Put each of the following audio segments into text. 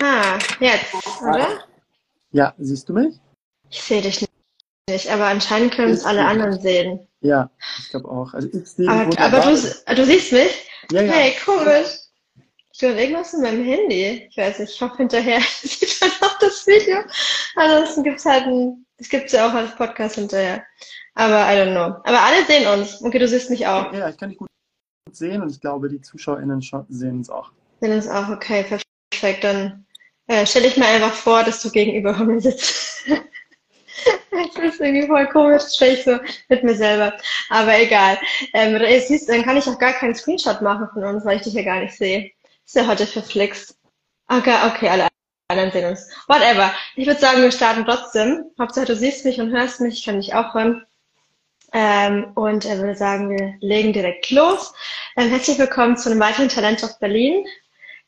Ah, jetzt, oder? Ja, siehst du mich? Ich sehe dich nicht, aber anscheinend können es alle anderen sehen. Ja, ich glaube auch. Also ich sehe aber, aber du, du siehst mich? Ja, ja. Hey, komisch. Ich tue irgendwas in meinem Handy. Ich weiß nicht, ich hoffe hinterher sieht man auch das Video. Ansonsten gibt es halt ein, es gibt es ja auch als Podcast hinterher. Aber I don't know. Aber alle sehen uns. Okay, du siehst mich auch. Ja, ich kann dich gut sehen und ich glaube, die ZuschauerInnen sehen uns auch. Sehen uns auch, okay, perfekt. Dann äh, stelle ich mir einfach vor, dass du gegenüber von mir sitzt. finde es irgendwie voll komisch, stelle ich so mit mir selber. Aber egal. Ähm, siehst, dann kann ich auch gar keinen Screenshot machen von uns, weil ich dich ja gar nicht sehe. Ist ja heute verflixt. Okay, okay, alle anderen sehen uns. Whatever. Ich würde sagen, wir starten trotzdem. Hauptsache, du siehst mich und hörst mich. Ich kann dich auch hören. Ähm, und er würde sagen, wir legen direkt los. Ähm, herzlich willkommen zu einem weiteren Talent auf Berlin.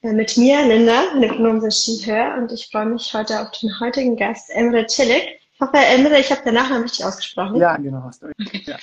Mit mir, Linda, sind she, her. Und ich freue mich heute auf den heutigen Gast, Emre Cilik. Ich hoffe, Emre, ich habe den Nachnamen richtig ausgesprochen. Ja, genau, hast du. Ja.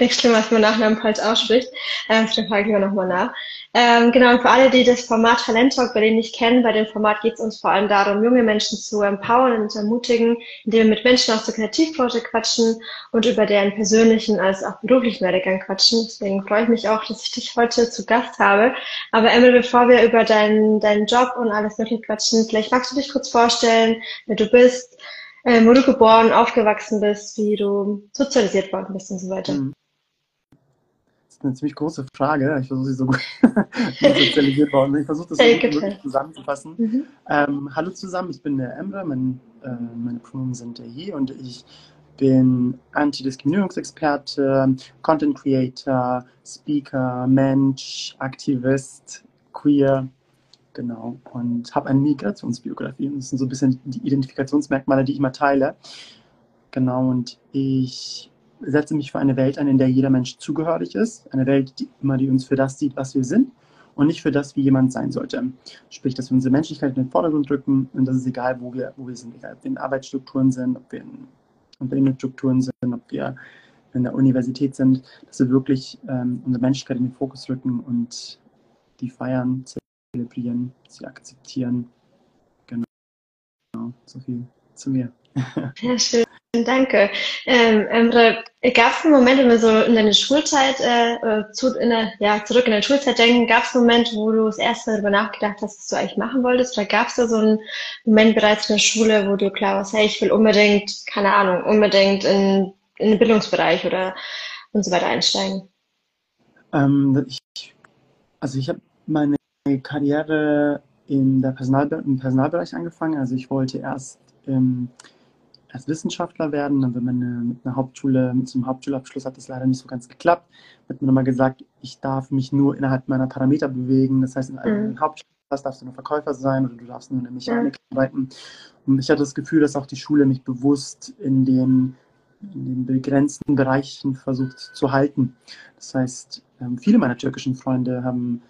Nichts schlimm, was man Nachnamen falsch ausspricht. Ähm, dann frage ich lieber nochmal nach. Ähm, genau, und für alle, die das Format Talent Talk bei denen nicht kennen, bei dem Format geht es uns vor allem darum, junge Menschen zu empowern und zu ermutigen, indem wir mit Menschen aus der Kreativbranche quatschen und über deren persönlichen als auch beruflichen Werdegang quatschen. Deswegen freue ich mich auch, dass ich dich heute zu Gast habe. Aber Emil, bevor wir über deinen, deinen Job und alles mögliche quatschen, vielleicht magst du dich kurz vorstellen, wer du bist, äh, wo du geboren, aufgewachsen bist, wie du sozialisiert worden bist und so weiter. Mhm eine ziemlich große Frage. Ich versuche sie so gut sozialisiert worden. Ich versuche das so gut wirklich zusammenzufassen. Mhm. Ähm, hallo zusammen, ich bin der Emre, mein, äh, meine Pronomen sind der He und ich bin Antidiskriminierungsexperte, Content Creator, Speaker, Mensch, Aktivist, Queer, genau. Und habe eine Migrationsbiografie. Und das sind so ein bisschen die Identifikationsmerkmale, die ich immer teile. Genau, und ich setze mich für eine Welt ein, in der jeder Mensch zugehörig ist. Eine Welt, die immer die uns für das sieht, was wir sind und nicht für das, wie jemand sein sollte. Sprich, dass wir unsere Menschlichkeit in den Vordergrund drücken und das ist egal, wo wir, wo wir sind, egal ob wir in Arbeitsstrukturen sind, ob wir in Unternehmensstrukturen sind, ob wir in der Universität sind, dass wir wirklich ähm, unsere Menschlichkeit in den Fokus rücken und die feiern, zelebrieren, sie akzeptieren. Genau. So viel zu mir. Sehr schön. Danke. Ähm, Emre, gab es einen Moment, wenn wir so in deine Schulzeit, äh, zu, in der, ja, zurück in deine Schulzeit denken, gab es einen Moment, wo du das erste Mal darüber nachgedacht hast, was du eigentlich machen wolltest? Oder gab es da so einen Moment bereits in der Schule, wo du klar warst, hey, ich will unbedingt, keine Ahnung, unbedingt in, in den Bildungsbereich oder und so weiter einsteigen? Ähm, ich, also ich habe meine Karriere in der Personal, im Personalbereich angefangen. Also ich wollte erst ähm, als Wissenschaftler werden. Dann, wenn man eine, mit einer Hauptschule, mit so einem Hauptschulabschluss hat das leider nicht so ganz geklappt. Wird mir nochmal gesagt, ich darf mich nur innerhalb meiner Parameter bewegen. Das heißt, in einem mhm. Hauptschulabschluss darfst du nur Verkäufer sein oder du darfst nur in der Mechanik mhm. arbeiten. Und ich hatte das Gefühl, dass auch die Schule mich bewusst in den, in den begrenzten Bereichen versucht zu halten. Das heißt, ähm, viele meiner türkischen Freunde haben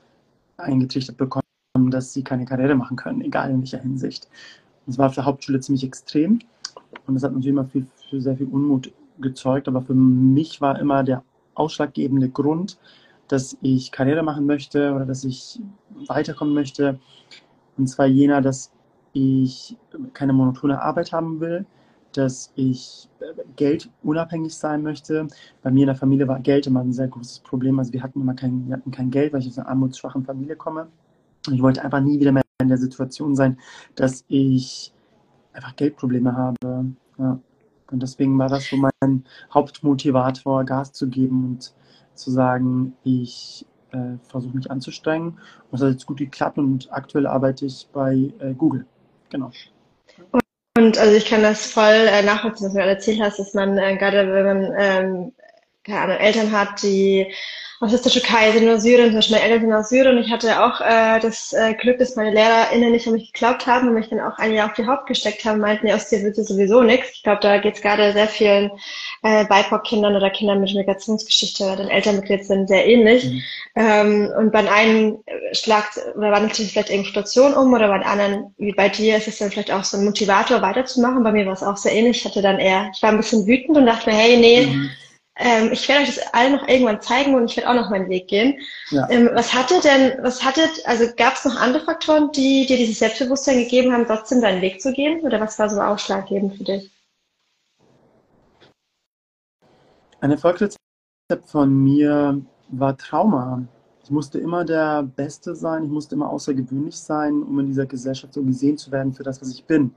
eingetrichtert bekommen, dass sie keine Karriere machen können, egal in welcher Hinsicht. Das war auf der Hauptschule ziemlich extrem. Und das hat natürlich immer viel, für sehr viel Unmut gezeugt. Aber für mich war immer der ausschlaggebende Grund, dass ich Karriere machen möchte oder dass ich weiterkommen möchte. Und zwar jener, dass ich keine monotone Arbeit haben will, dass ich Geld unabhängig sein möchte. Bei mir in der Familie war Geld immer ein sehr großes Problem. Also wir hatten immer kein, wir hatten kein Geld, weil ich aus einer armutsschwachen Familie komme. Und ich wollte einfach nie wieder mehr in der Situation sein, dass ich einfach Geldprobleme habe. Ja. Und deswegen war das so mein Hauptmotivator, Gas zu geben und zu sagen, ich äh, versuche mich anzustrengen. Und das hat jetzt gut geklappt und aktuell arbeite ich bei äh, Google. Genau. Und also ich kann das voll äh, nachvollziehen, was du gerade erzählt hast, dass man äh, gerade wenn man ähm, keine Ahnung, Eltern hat, die aus der Türkei sind, aus Syrien, zum Beispiel meine Eltern sind aus Syrien. Ich hatte auch äh, das äh, Glück, dass meine LehrerInnen nicht an mich geglaubt haben und mich dann auch ein Jahr auf die Haupt gesteckt haben, meinten, ja, aus dir wird sowieso nichts. Ich glaube, da geht es gerade sehr vielen äh, BIPOC-Kindern oder Kindern mit Migrationsgeschichte oder den Eltern migriert sind sehr ähnlich. Mhm. Ähm, und bei einem schlagt oder wandelt sich vielleicht irgendeine Situation um oder bei anderen, wie bei dir, ist es dann vielleicht auch so ein Motivator weiterzumachen. Bei mir war es auch sehr ähnlich. Ich hatte dann eher, ich war ein bisschen wütend und dachte mir, hey, nee, mhm ähm, ich werde euch das alle noch irgendwann zeigen und ich werde auch noch meinen Weg gehen. Ja. Ähm, was hatte denn, was hatte, also gab es noch andere Faktoren, die dir dieses Selbstbewusstsein gegeben haben, trotzdem deinen Weg zu gehen? Oder was war so ausschlaggebend für dich? Ein Erfolgsrezept von mir war Trauma. Ich musste immer der Beste sein, ich musste immer außergewöhnlich sein, um in dieser Gesellschaft so gesehen zu werden für das, was ich bin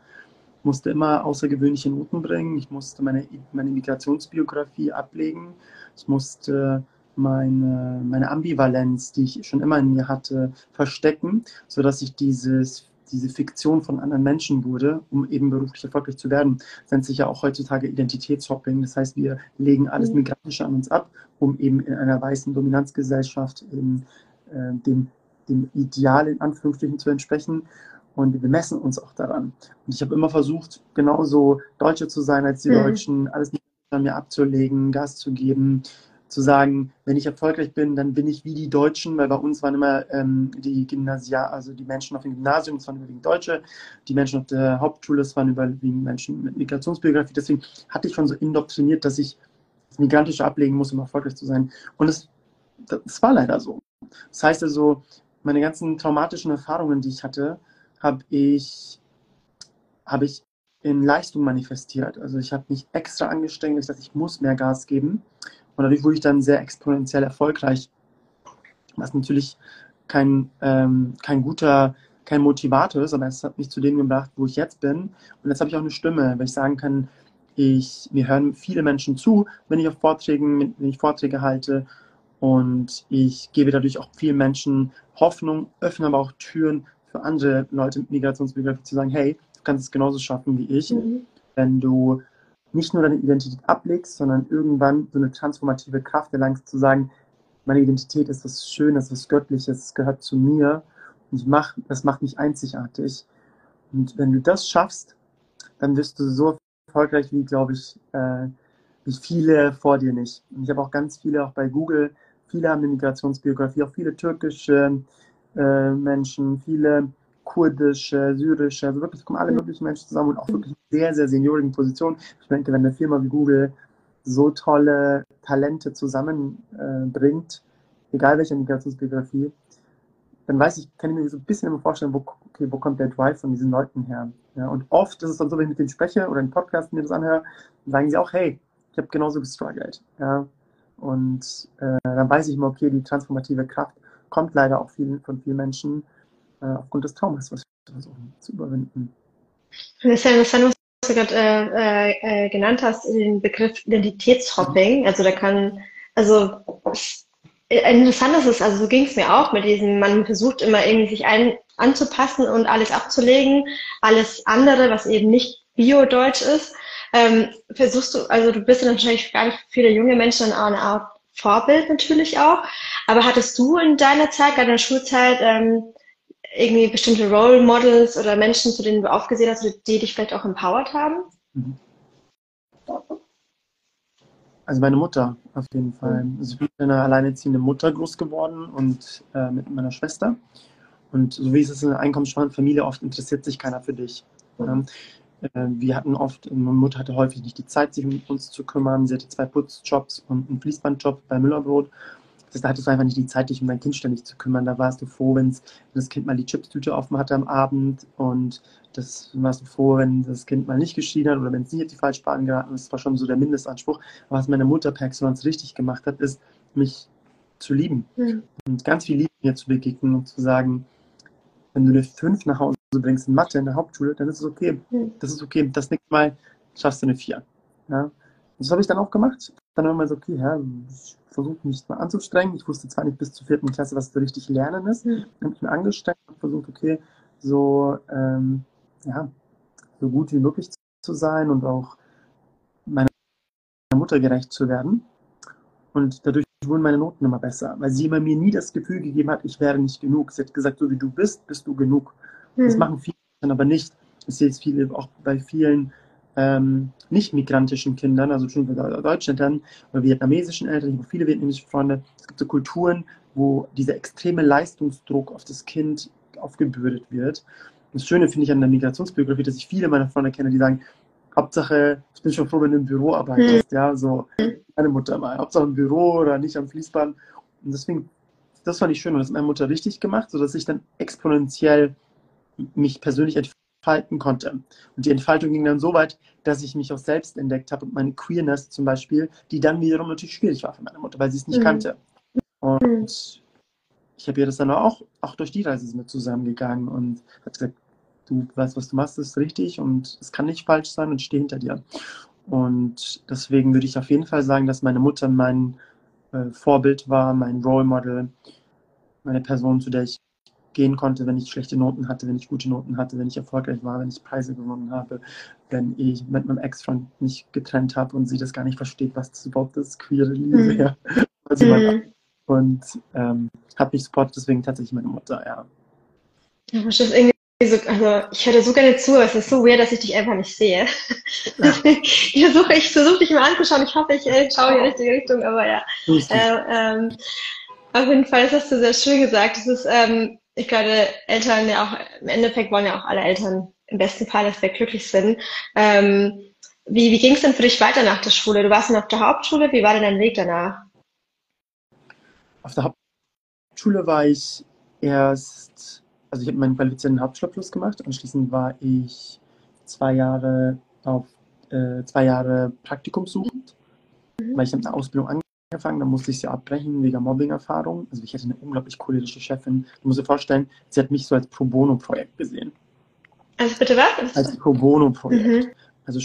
musste immer außergewöhnliche Noten bringen. Ich musste meine, meine Migrationsbiografie ablegen. Ich musste meine, meine Ambivalenz, die ich schon immer in mir hatte, verstecken, sodass ich dieses, diese Fiktion von anderen Menschen wurde, um eben beruflich erfolgreich zu werden. Das nennt sich ja auch heutzutage Identitätshopping. Das heißt, wir legen alles mhm. Migrantische an uns ab, um eben in einer weißen Dominanzgesellschaft in, äh, dem, dem Ideal in Anführungsstrichen zu entsprechen und wir messen uns auch daran. Und ich habe immer versucht, genauso Deutsche zu sein als die mhm. Deutschen, alles an mir abzulegen, Gas zu geben, zu sagen, wenn ich erfolgreich bin, dann bin ich wie die Deutschen, weil bei uns waren immer ähm, die Gymnasia, also die Menschen auf dem Gymnasium, das waren überwiegend Deutsche, die Menschen auf der Hauptschule, das waren überwiegend Menschen mit Migrationsbiografie. Deswegen hatte ich schon so indoktriniert, dass ich das Migrantische ablegen muss, um erfolgreich zu sein. Und es das war leider so. Das heißt also, meine ganzen traumatischen Erfahrungen, die ich hatte, habe ich, hab ich in Leistung manifestiert. Also ich habe mich extra angestrengt, ich dachte, ich muss mehr Gas geben. Und dadurch wurde ich dann sehr exponentiell erfolgreich, was natürlich kein, ähm, kein guter, kein Motivator ist, aber es hat mich zu dem gebracht, wo ich jetzt bin. Und jetzt habe ich auch eine Stimme, weil ich sagen kann, ich, mir hören viele Menschen zu, wenn ich auf Vorträgen, wenn ich Vorträge halte. Und ich gebe dadurch auch vielen Menschen Hoffnung, öffne aber auch Türen für andere Leute mit Migrationsbiografie zu sagen, hey, du kannst es genauso schaffen wie ich, mhm. wenn du nicht nur deine Identität ablegst, sondern irgendwann so eine transformative Kraft erlangst, zu sagen, meine Identität ist was Schönes, was Göttliches, es gehört zu mir und ich mach, das macht mich einzigartig. Und wenn du das schaffst, dann wirst du so erfolgreich wie, glaube ich, äh, wie viele vor dir nicht. Und ich habe auch ganz viele, auch bei Google, viele haben eine Migrationsbiografie, auch viele türkische, äh, Menschen, viele kurdische, syrische, also wirklich kommen alle mhm. möglichen Menschen zusammen und auch wirklich sehr, sehr seniorigen Positionen. Ich denke, wenn eine Firma wie Google so tolle Talente zusammenbringt, äh, egal welche Migrationsbiografie, dann weiß ich, kann ich mir so ein bisschen immer vorstellen, wo, okay, wo kommt der Drive von diesen Leuten her. Ja, und oft ist es dann so, wenn ich mit denen spreche oder im Podcast mir das anhöre, sagen sie auch, hey, ich habe genauso gestruggelt. Ja, und äh, dann weiß ich immer, okay, die transformative Kraft kommt leider auch viel, von vielen Menschen äh, aufgrund des Traumas, was wir versuchen zu überwinden. Das ist ja interessant, was du gerade äh, äh, genannt hast, den Begriff Identitätshopping. Also da kann, also interessant ist es, also so ging es mir auch mit diesem, man versucht immer irgendwie sich ein, anzupassen und alles abzulegen, alles andere, was eben nicht Bio-Deutsch ist, ähm, versuchst du, also du bist ja gar nicht viele junge Menschen dann auch eine Art Vorbild natürlich auch. Aber hattest du in deiner Zeit, gerade in der Schulzeit, ähm, irgendwie bestimmte Role Models oder Menschen, zu denen du aufgesehen hast, die dich vielleicht auch empowered haben? Mhm. Also meine Mutter auf jeden Fall. Mhm. Also ich bin eine alleinerziehende Mutter groß geworden und äh, mit meiner Schwester. Und so wie es ist in einer einkommensschwachen Familie, oft interessiert sich keiner für dich. Mhm. Äh, wir hatten oft, meine Mutter hatte häufig nicht die Zeit, sich um uns zu kümmern. Sie hatte zwei Putzjobs und einen Fließbandjob bei Müllerbrot. Das heißt, da hattest du einfach nicht die Zeit, dich um dein Kind ständig zu kümmern. Da warst du froh, wenn das Kind mal die Chipstüte offen hatte am Abend und das warst du froh, wenn das Kind mal nicht geschieden hat oder wenn es nicht auf die Falschbahn geraten ist. Das war schon so der Mindestanspruch. Aber was meine Mutter per Excellence richtig gemacht hat, ist, mich zu lieben mhm. und ganz viel Liebe mir zu begegnen und zu sagen, wenn du eine 5 nach Hause bringst in Mathe in der Hauptschule, dann ist es okay. Hm. Das ist okay. Das nächste Mal schaffst du eine 4. Ja? Das habe ich dann auch gemacht. Dann war mal so, okay, ja, ich versuche mich mal anzustrengen. Ich wusste zwar nicht bis zur vierten Klasse, was so richtig Lernen ist. Mhm. habe mich mir angestrengt und versucht, okay, so, ähm, ja, so gut wie möglich zu sein und auch meiner Mutter gerecht zu werden. Und dadurch wurden meine Noten immer besser, weil sie immer mir nie das Gefühl gegeben hat, ich wäre nicht genug. Sie hat gesagt, so wie du bist, bist du genug. Mhm. Das machen viele aber nicht. Ich sehe es viele, auch bei vielen ähm, nicht migrantischen Kindern, also schon bei deutschen Eltern oder vietnamesischen Eltern, ich habe viele vietnamesische Freunde. Es gibt so Kulturen, wo dieser extreme Leistungsdruck auf das Kind aufgebürdet wird. Das Schöne finde ich an der Migrationsbiografie, dass ich viele meiner Freunde kenne, die sagen, Hauptsache, ich bin schon froh, wenn du im Büro arbeitest, mhm. ja, so meine Mutter mal, Hauptsache im Büro oder nicht am Fließband. Und deswegen, das fand ich schön und das hat meine Mutter richtig gemacht, sodass ich dann exponentiell mich persönlich entfalten konnte. Und die Entfaltung ging dann so weit, dass ich mich auch selbst entdeckt habe und meine Queerness zum Beispiel, die dann wiederum natürlich schwierig war für meine Mutter, weil sie es nicht mhm. kannte. Und ich habe ihr das dann auch, auch durch die Reise mit zusammengegangen und hat gesagt, du weißt, was du machst, ist richtig und es kann nicht falsch sein und stehe hinter dir. Und deswegen würde ich auf jeden Fall sagen, dass meine Mutter mein äh, Vorbild war, mein Role Model, meine Person, zu der ich gehen konnte, wenn ich schlechte Noten hatte, wenn ich gute Noten hatte, wenn ich erfolgreich war, wenn ich Preise gewonnen habe, wenn ich mit meinem Ex-Freund mich getrennt habe und sie das gar nicht versteht, was das überhaupt ist, queere Liebe. Mhm. Ja. Also mhm. Und ähm, hat mich supportet, deswegen tatsächlich meine Mutter, ja. Ja, das ist irgendwie so, also ich höre so gerne zu, es ist so weird, dass ich dich einfach nicht sehe. ich versuche ich versuch dich mal anzuschauen, ich hoffe, ich äh, schaue in die richtige Richtung, aber ja. Äh, ähm, auf jeden Fall, das hast du sehr schön gesagt. Das ist, ähm, ich glaube, Eltern ja auch, im Endeffekt wollen ja auch alle Eltern im besten Fall, dass wir glücklich sind. Ähm, wie wie ging es denn für dich weiter nach der Schule? Du warst dann auf der Hauptschule, wie war denn dein Weg danach? Auf der Hauptschule war ich erst also ich habe meinen qualifizierten Hauptschulabschluss gemacht. Anschließend war ich zwei Jahre auf äh, zwei Jahre Praktikum suchend, mhm. weil ich habe eine Ausbildung angefangen, dann musste ich sie abbrechen wegen Mobbing-Erfahrung. Also ich hatte eine unglaublich cholerische Chefin. Du musst dir vorstellen, sie hat mich so als Pro Bono-Projekt gesehen. Also bitte was? Als Pro Bono-Projekt. Mhm. Also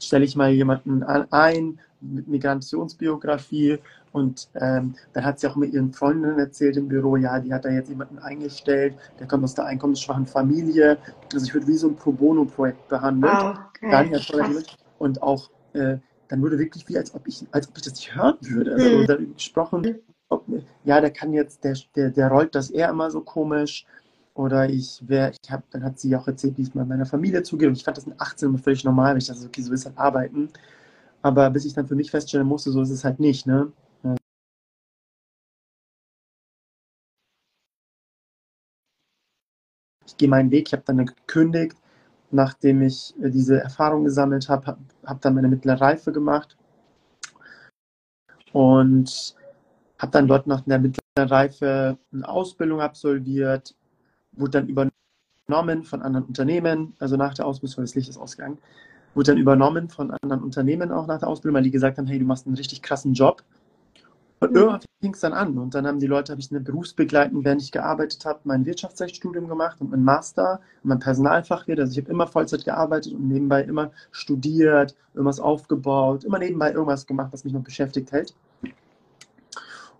stelle ich mal jemanden ein mit Migrationsbiografie und ähm, dann hat sie auch mit ihren Freundinnen erzählt im Büro, ja, die hat da jetzt jemanden eingestellt, der kommt aus der einkommensschwachen Familie. Also ich würde wie so ein Pro Bono-Projekt behandelt. Wow, okay. Und auch äh, dann wurde wirklich wie, als ob ich, als ob ich das nicht hören würde. Also mhm. darüber gesprochen, ob, ja, der kann jetzt, der, der, der rollt das eher immer so komisch. Oder ich wäre, ich habe, dann hat sie auch erzählt, wie es mal meiner Familie zugeht. Und ich fand das mit 18 immer völlig normal, weil ich dachte, okay, so ist halt arbeiten. Aber bis ich dann für mich feststellen musste, so ist es halt nicht, ne? Ich gehe meinen Weg, ich habe dann gekündigt, nachdem ich äh, diese Erfahrung gesammelt habe, habe hab dann meine mittlere Reife gemacht und habe dann dort nach der mittleren Reife eine Ausbildung absolviert, wurde dann übernommen von anderen Unternehmen, also nach der Ausbildung, das Licht ist ausgegangen, wurde dann übernommen von anderen Unternehmen auch nach der Ausbildung, weil die gesagt haben, hey, du machst einen richtig krassen Job. Und mhm. irgendwann fing es dann an. Und dann haben die Leute, habe ich eine berufsbegleitend, während ich gearbeitet habe, mein Wirtschaftsrechtsstudium gemacht und mein Master und mein Personalfachwirt. Also ich habe immer Vollzeit gearbeitet und nebenbei immer studiert, irgendwas aufgebaut, immer nebenbei irgendwas gemacht, was mich noch beschäftigt hält.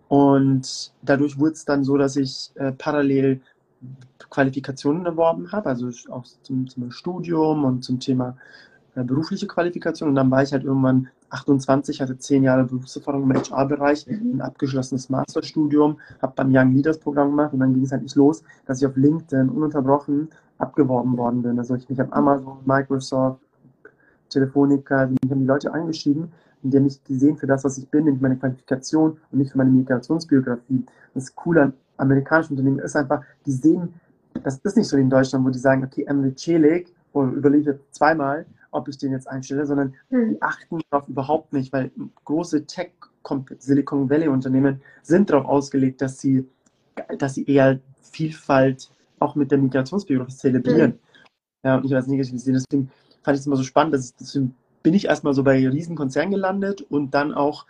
Und dadurch wurde es dann so, dass ich äh, parallel Qualifikationen erworben habe, also auch zum, zum Studium und zum Thema äh, berufliche Qualifikation und dann war ich halt irgendwann 28, hatte zehn Jahre Berufserfahrung im HR-Bereich, mhm. ein abgeschlossenes Masterstudium, habe beim Young Leaders Programm gemacht und dann ging es halt nicht los, dass ich auf LinkedIn ununterbrochen abgeworben worden bin. Also ich mich auf Amazon, Microsoft, Telefonica, die haben die Leute angeschrieben und die haben mich gesehen für das, was ich bin, nämlich meine Qualifikation und nicht für meine Migrationsbiografie. Das Coole an amerikanischen Unternehmen ist einfach, die sehen, das ist nicht so wie in Deutschland, wo die sagen, okay, Emily Celik, oder überlege zweimal, ob ich den jetzt einstelle, sondern mhm. die achten darauf überhaupt nicht, weil große Tech Silicon Valley Unternehmen sind darauf ausgelegt, dass sie, dass sie eher Vielfalt auch mit der Migrationsbiografie zelebrieren. Mhm. Ja, und nicht als negativ sehen. Deswegen fand ich es immer so spannend, dass ich, deswegen bin ich erstmal so bei Riesenkonzernen gelandet und dann auch,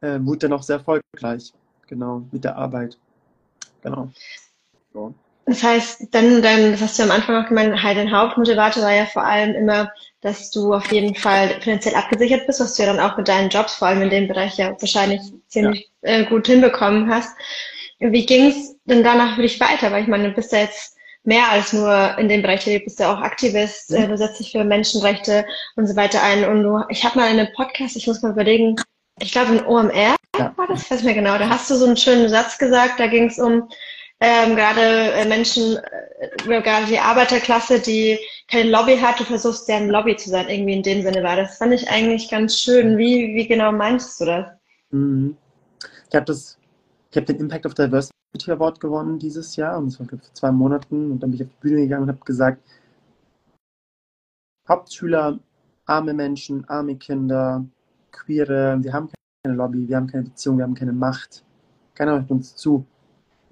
äh, wurde dann auch sehr erfolgreich, genau, mit der Arbeit. Genau. So. Das heißt, dann, dann, das hast du am Anfang auch gemeint, halt dein Hauptmotivator war ja vor allem immer, dass du auf jeden Fall finanziell abgesichert bist, was du ja dann auch mit deinen Jobs, vor allem in dem Bereich ja wahrscheinlich ziemlich ja. Äh, gut hinbekommen hast. Wie ging es denn danach für dich weiter? Weil ich meine, du bist ja jetzt mehr als nur in dem Bereich, du bist ja auch Aktivist, ja. Äh, du setzt dich für Menschenrechte und so weiter ein. Und du, ich habe mal in einem Podcast, ich muss mal überlegen, ich glaube in OMR ja. war das, weiß mir genau, da hast du so einen schönen Satz gesagt, da ging es um, ähm, gerade äh, Menschen, äh, gerade die Arbeiterklasse, die keine Lobby hat, du versuchst deren Lobby zu sein, irgendwie in dem Sinne war. Das fand ich eigentlich ganz schön. Wie, wie genau meinst du das? Mhm. Ich habe das, den Impact of Diversity Award gewonnen dieses Jahr und das war vor zwei Monaten und dann bin ich auf die Bühne gegangen und habe gesagt, Hauptschüler arme Menschen, arme Kinder, Queere, wir haben keine Lobby, wir haben keine Beziehung, wir haben keine Macht. Keiner hört uns zu.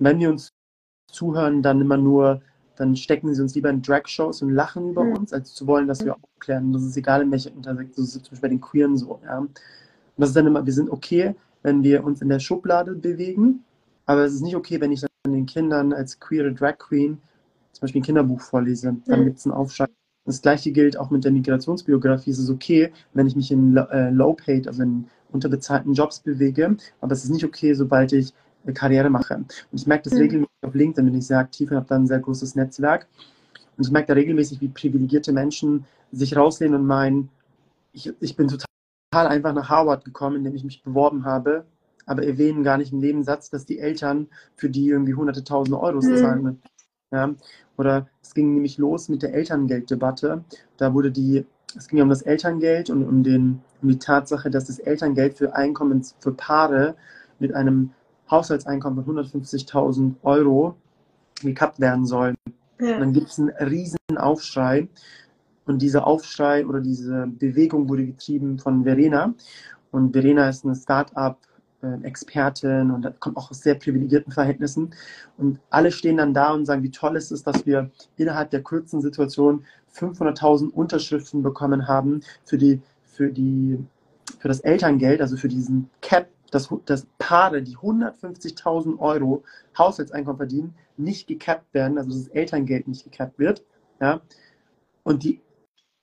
Wenn wir uns zuhören, dann immer nur, dann stecken sie uns lieber in Drag-Shows und lachen über mhm. uns, als zu wollen, dass wir aufklären. Das ist egal, in welcher Intersektion, so zum Beispiel bei den Queeren so. Ja. Und das ist dann immer, wir sind okay, wenn wir uns in der Schublade bewegen, aber es ist nicht okay, wenn ich dann den Kindern als queere Drag Queen zum Beispiel ein Kinderbuch vorlese. Dann mhm. gibt es einen Aufschrei. Das gleiche gilt auch mit der Migrationsbiografie. Es ist okay, wenn ich mich in äh, Low-Paid, also in unterbezahlten Jobs bewege, aber es ist nicht okay, sobald ich eine Karriere mache. Und ich merke das mhm. regelmäßig auf LinkedIn, bin ich sehr aktiv und habe da ein sehr großes Netzwerk. Und ich merke da regelmäßig, wie privilegierte Menschen sich rauslehnen und meinen, ich, ich bin total einfach nach Harvard gekommen, indem ich mich beworben habe, aber erwähnen gar nicht im Nebensatz, dass die Eltern für die irgendwie hunderte tausende Euros mhm. zahlen. Ja? Oder es ging nämlich los mit der Elterngelddebatte. Da wurde die, es ging um das Elterngeld und um, den, um die Tatsache, dass das Elterngeld für Einkommens, für Paare mit einem Haushaltseinkommen von 150.000 Euro gekappt werden soll. Ja. dann gibt es einen riesen Aufschrei. Und dieser Aufschrei oder diese Bewegung wurde getrieben von Verena. Und Verena ist eine Start-up äh, und kommt auch aus sehr privilegierten Verhältnissen. Und alle stehen dann da und sagen, wie toll es ist, dass wir innerhalb der kurzen Situation 500.000 Unterschriften bekommen haben für die, für die, für das Elterngeld, also für diesen Cap, dass, dass Paare, die 150.000 Euro Haushaltseinkommen verdienen, nicht gecapped werden, also das Elterngeld nicht gecapped wird. Ja. Und die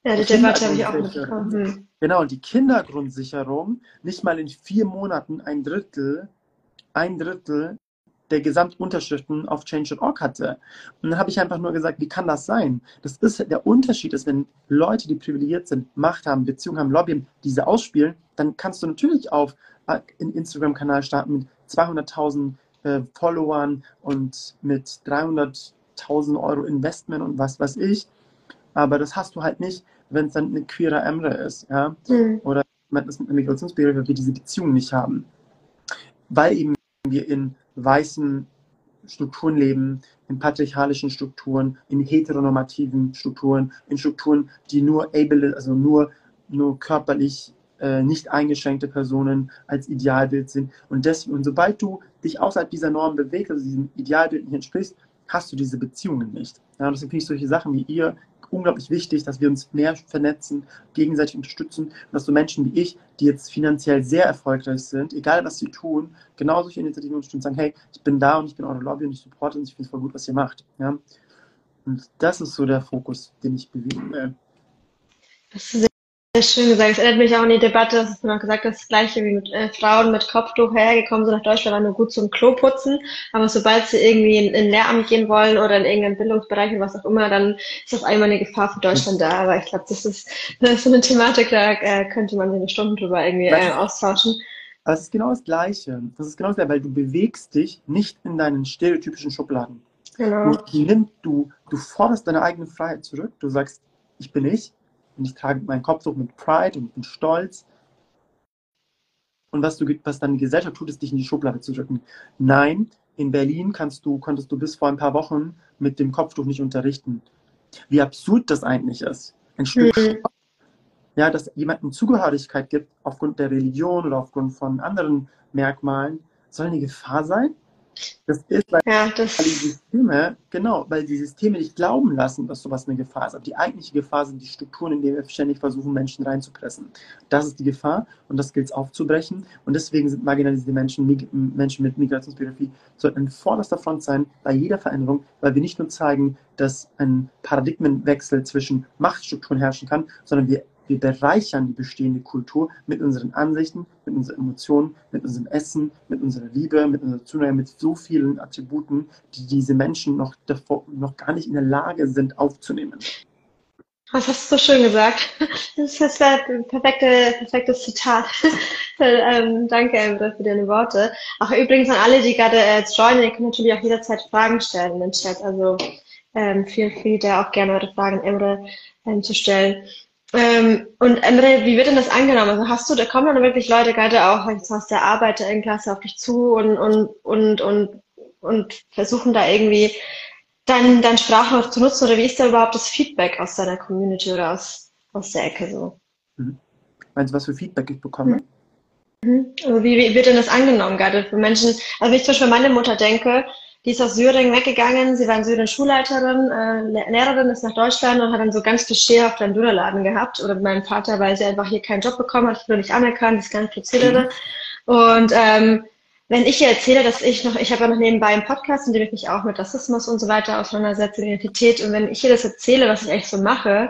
ja, die Debatte habe ich auch mitbekommen. Hm. Genau, die Kindergrundsicherung nicht mal in vier Monaten ein Drittel, ein Drittel der Gesamtunterschriften auf Change.org hatte. Und dann habe ich einfach nur gesagt, wie kann das sein? Das ist der Unterschied ist, wenn Leute, die privilegiert sind, Macht haben, Beziehungen haben, Lobby haben, diese ausspielen, dann kannst du natürlich auf einen Instagram-Kanal starten mit 200.000 äh, Followern und mit 300.000 Euro Investment und was weiß ich. Aber das hast du halt nicht, wenn es dann eine queere Emre ist, ja. Mhm. Oder man ist mit einer Migrationsbehörde, weil wir diese Beziehung nicht haben. Weil eben wir in weißen Strukturen leben, in patriarchalischen Strukturen, in heteronormativen Strukturen, in Strukturen, die nur able, also nur, nur körperlich äh, nicht eingeschränkte Personen als Idealbild sind. Und, deswegen, und sobald du dich außerhalb dieser Norm bewegst, also diesem Idealbild nicht entsprichst, hast du diese Beziehungen nicht. Ja, deswegen finde ich solche Sachen wie ihr unglaublich wichtig, dass wir uns mehr vernetzen, gegenseitig unterstützen und dass so Menschen wie ich, die jetzt finanziell sehr erfolgreich sind, egal was sie tun, genau solche Initiativen unterstützen und sagen, hey, ich bin da und ich bin eure Lobby und ich supporte und ich finde es voll gut, was ihr macht. Ja? Und das ist so der Fokus, den ich bewegen will. Das ist sehr schön gesagt. Es erinnert mich auch an die Debatte, dass du noch gesagt hast, das gleiche wie mit äh, Frauen mit Kopftuch hergekommen sind nach Deutschland, auch nur gut zum Klo putzen. Aber sobald sie irgendwie in, in Lehramt gehen wollen oder in irgendeinen Bildungsbereich und was auch immer, dann ist auf einmal eine Gefahr für Deutschland da. Aber ich glaube, das ist, das ist so eine Thematik, da äh, könnte man sich eine Stunde drüber irgendwie äh, austauschen. Aber es ist genau das Gleiche. Das ist genau das Gleiche, weil du bewegst dich nicht in deinen stereotypischen Schubladen. Genau. Du, du, du forderst deine eigene Freiheit zurück. Du sagst, ich bin ich, und ich trage meinen Kopftuch mit Pride und mit Stolz. Und was, du, was dann die Gesellschaft tut, ist dich in die Schublade zu drücken. Nein, in Berlin kannst du, konntest du bis vor ein paar Wochen mit dem Kopftuch nicht unterrichten. Wie absurd das eigentlich ist. Ein Stück mhm. ja, dass jemandem Zugehörigkeit gibt aufgrund der Religion oder aufgrund von anderen Merkmalen, soll eine Gefahr sein? Das ist, weil, ja, das weil die Systeme, genau, weil die Systeme nicht glauben lassen, dass sowas eine Gefahr ist. Aber die eigentliche Gefahr sind die Strukturen, in denen wir ständig versuchen, Menschen reinzupressen. Das ist die Gefahr und das gilt es aufzubrechen. Und deswegen sind marginalisierte Menschen, Menschen mit Migrationsbiografie, sollten an vorderster Front sein bei jeder Veränderung, weil wir nicht nur zeigen, dass ein Paradigmenwechsel zwischen Machtstrukturen herrschen kann, sondern wir wir bereichern die bestehende Kultur mit unseren Ansichten, mit unseren Emotionen, mit unserem Essen, mit unserer Liebe, mit unserer Zuneigung, mit so vielen Attributen, die diese Menschen noch, davor, noch gar nicht in der Lage sind aufzunehmen. Das hast du so schön gesagt. Das ist ein perfekte, perfektes Zitat. ähm, danke, Emre, für deine Worte. Auch übrigens an alle, die gerade äh, joinen, ihr könnt natürlich auch jederzeit Fragen stellen in den Chat. Also ähm, feel free, da auch gerne eure Fragen Emre ähm, zu stellen. Ähm, und Emre, wie wird denn das angenommen? Also hast du, da kommen dann wirklich Leute gerade auch aus der Arbeiterinnenklasse auf dich zu und, und, und, und, und versuchen da irgendwie dein, dein Sprachrohr zu nutzen oder wie ist da überhaupt das Feedback aus deiner Community oder aus, aus der Ecke so? Meinst du, was für Feedback ich bekomme? Mhm. Also wie, wie wird denn das angenommen, gerade für Menschen? Also wenn ich zum Beispiel an meine Mutter denke, die ist aus Syrien weggegangen, sie war in Syrien Schulleiterin, äh, Lehrerin, ist nach Deutschland und hat dann so ganz klischeehaft einen Dönerladen gehabt. Oder mit meinem Vater, weil sie einfach hier keinen Job bekommen hat, wurde nicht anerkannt, das ganze Prozedere. Mhm. Und ähm, wenn ich ihr erzähle, dass ich noch, ich habe ja noch nebenbei einen Podcast, in dem ich mich auch mit Rassismus und so weiter auseinandersetze, Identität, und wenn ich ihr das erzähle, was ich eigentlich so mache,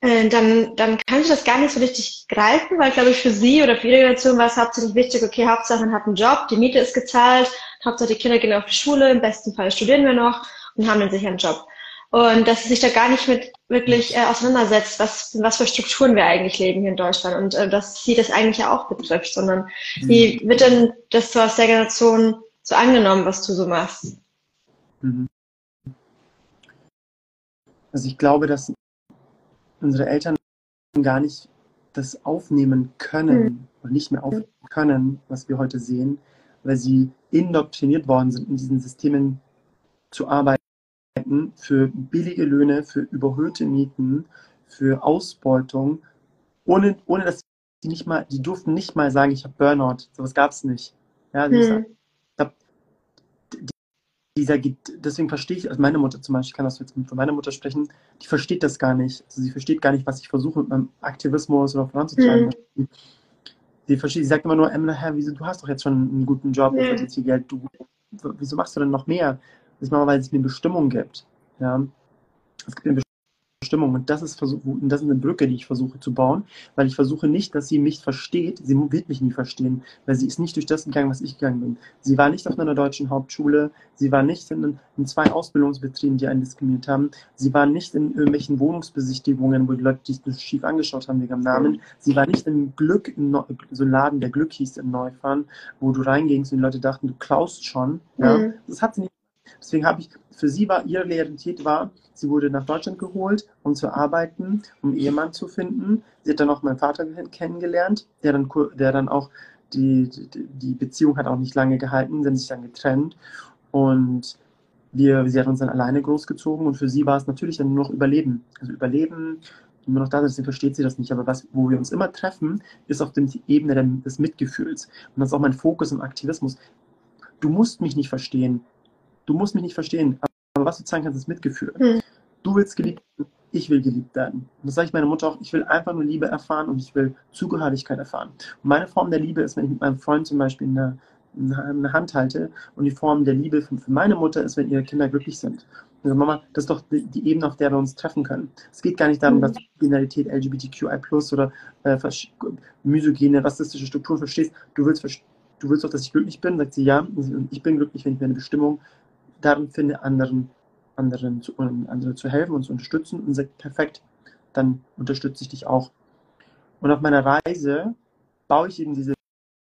äh, dann, dann kann ich das gar nicht so richtig greifen, weil, glaube ich, für sie oder für ihre Generation war es hauptsächlich wichtig, okay, Hauptsache man hat einen Job, die Miete ist gezahlt, Hauptsache die Kinder gehen auf die Schule, im besten Fall studieren wir noch und haben einen sicheren Job. Und dass sie sich da gar nicht mit wirklich äh, auseinandersetzt, was, was für Strukturen wir eigentlich leben hier in Deutschland und äh, dass sie das eigentlich ja auch betrifft, sondern mhm. wie wird denn das so aus der Generation so angenommen, was du so machst? Mhm. Also ich glaube, dass unsere Eltern gar nicht das aufnehmen können mhm. und nicht mehr aufnehmen können, was wir heute sehen, weil sie indoktriniert worden sind, in diesen Systemen zu arbeiten, für billige Löhne, für überhöhte Mieten, für Ausbeutung, ohne, ohne dass die nicht mal, die durften nicht mal sagen, ich habe Burnout. Sowas gab es nicht. Ja, mhm dieser, deswegen verstehe ich, also meine Mutter zum Beispiel, ich kann das jetzt von meiner Mutter sprechen, die versteht das gar nicht. Also sie versteht gar nicht, was ich versuche mit meinem Aktivismus oder voranzutreiben. Mhm. Sie versteht, sie sagt immer nur, Emma, Herr, wieso, du hast doch jetzt schon einen guten Job, du verdienst viel Geld, du, wieso machst du denn noch mehr? Das ist mal, weil es mir Bestimmung gibt. Ja. Es gibt eine Stimmung. Und das ist, das ist eine Brücke, die ich versuche zu bauen, weil ich versuche nicht, dass sie mich versteht. Sie wird mich nie verstehen, weil sie ist nicht durch das gegangen, was ich gegangen bin. Sie war nicht auf einer deutschen Hauptschule. Sie war nicht in, in zwei Ausbildungsbetrieben, die einen diskriminiert haben. Sie war nicht in irgendwelchen Wohnungsbesichtigungen, wo die Leute dich schief angeschaut haben wegen dem Namen. Sie war nicht im Glück, in so ein Laden, der Glück hieß in Neufahren, wo du reingingst und die Leute dachten, du klaust schon. Ja? Mhm. Das hat sie nicht Deswegen habe ich, für sie war, ihre Realität war, sie wurde nach Deutschland geholt, um zu arbeiten, um Ehemann zu finden. Sie hat dann auch meinen Vater kennengelernt, der dann, der dann auch, die, die Beziehung hat auch nicht lange gehalten, sind sich dann getrennt. Und wir, sie hat uns dann alleine großgezogen und für sie war es natürlich dann nur noch Überleben. Also Überleben, nur noch da, deswegen versteht sie das nicht. Aber was, wo wir uns immer treffen, ist auf der Ebene des Mitgefühls. Und das ist auch mein Fokus im Aktivismus. Du musst mich nicht verstehen du musst mich nicht verstehen, aber was du zeigen kannst, ist Mitgefühl. Mhm. Du willst geliebt werden, ich will geliebt werden. Und das sage ich meiner Mutter auch, ich will einfach nur Liebe erfahren und ich will Zugehörigkeit erfahren. Und meine Form der Liebe ist, wenn ich mit meinem Freund zum Beispiel eine, eine Hand halte und die Form der Liebe für, für meine Mutter ist, wenn ihre Kinder glücklich sind. Also Mama, das ist doch die, die, Ebene, auf der wir uns treffen können. Es geht gar nicht darum, mhm. dass du Binarität, LGBTQI+, oder äh, misogyne, rassistische Strukturen verstehst. Du willst, du willst doch, dass ich glücklich bin. Sagt sie, ja, ich bin glücklich, wenn ich meine Bestimmung darin finde, anderen, anderen, zu, anderen zu helfen und zu unterstützen und sagt, perfekt, dann unterstütze ich dich auch. Und auf meiner Reise baue ich eben diese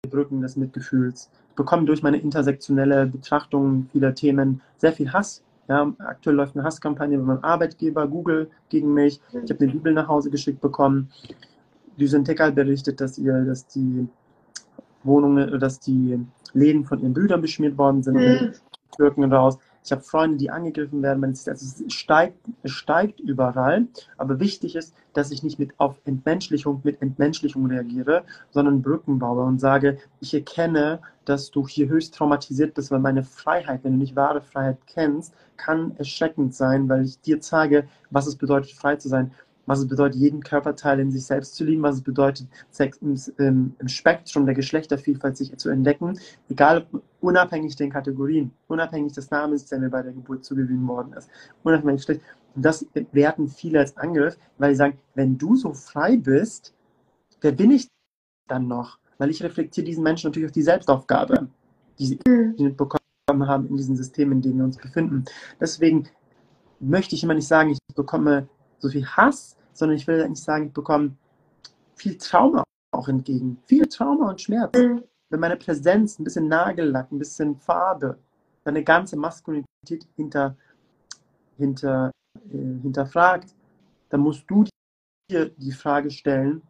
Brücken des Mitgefühls. Ich bekomme durch meine intersektionelle Betrachtung vieler Themen sehr viel Hass. Ja, aktuell läuft eine Hasskampagne bei meinem Arbeitgeber Google gegen mich. Ich habe eine Bibel nach Hause geschickt bekommen. Düsen Tekal berichtet, dass ihr, dass die Wohnungen, dass die Läden von ihren Brüdern beschmiert worden sind. Mhm. Türken raus. Ich habe Freunde, die angegriffen werden. Also es steigt, es steigt überall. Aber wichtig ist, dass ich nicht mit auf Entmenschlichung mit Entmenschlichung reagiere, sondern Brücken baue und sage, ich erkenne, dass du hier höchst traumatisiert bist, weil meine Freiheit, wenn du nicht wahre Freiheit kennst, kann erschreckend sein, weil ich dir zeige, was es bedeutet, frei zu sein was es bedeutet, jeden Körperteil in sich selbst zu lieben, was es bedeutet, Sex im, im, im Spektrum der Geschlechtervielfalt sich zu entdecken, egal, unabhängig den Kategorien, unabhängig des Namens, der mir bei der Geburt zugewiesen worden ist, unabhängig Geschlecht. Und das werten viele als Angriff, weil sie sagen, wenn du so frei bist, wer bin ich dann noch? Weil ich reflektiere diesen Menschen natürlich auf die Selbstaufgabe, die sie mhm. bekommen haben in diesem System, in dem wir uns befinden. Deswegen möchte ich immer nicht sagen, ich bekomme so viel Hass, sondern ich will eigentlich sagen, ich bekomme viel Trauma auch entgegen. Viel Trauma und Schmerz. Mhm. Wenn meine Präsenz, ein bisschen Nagellack, ein bisschen Farbe, deine ganze Maskulinität hinter, hinter, äh, hinterfragt, dann musst du dir die Frage stellen,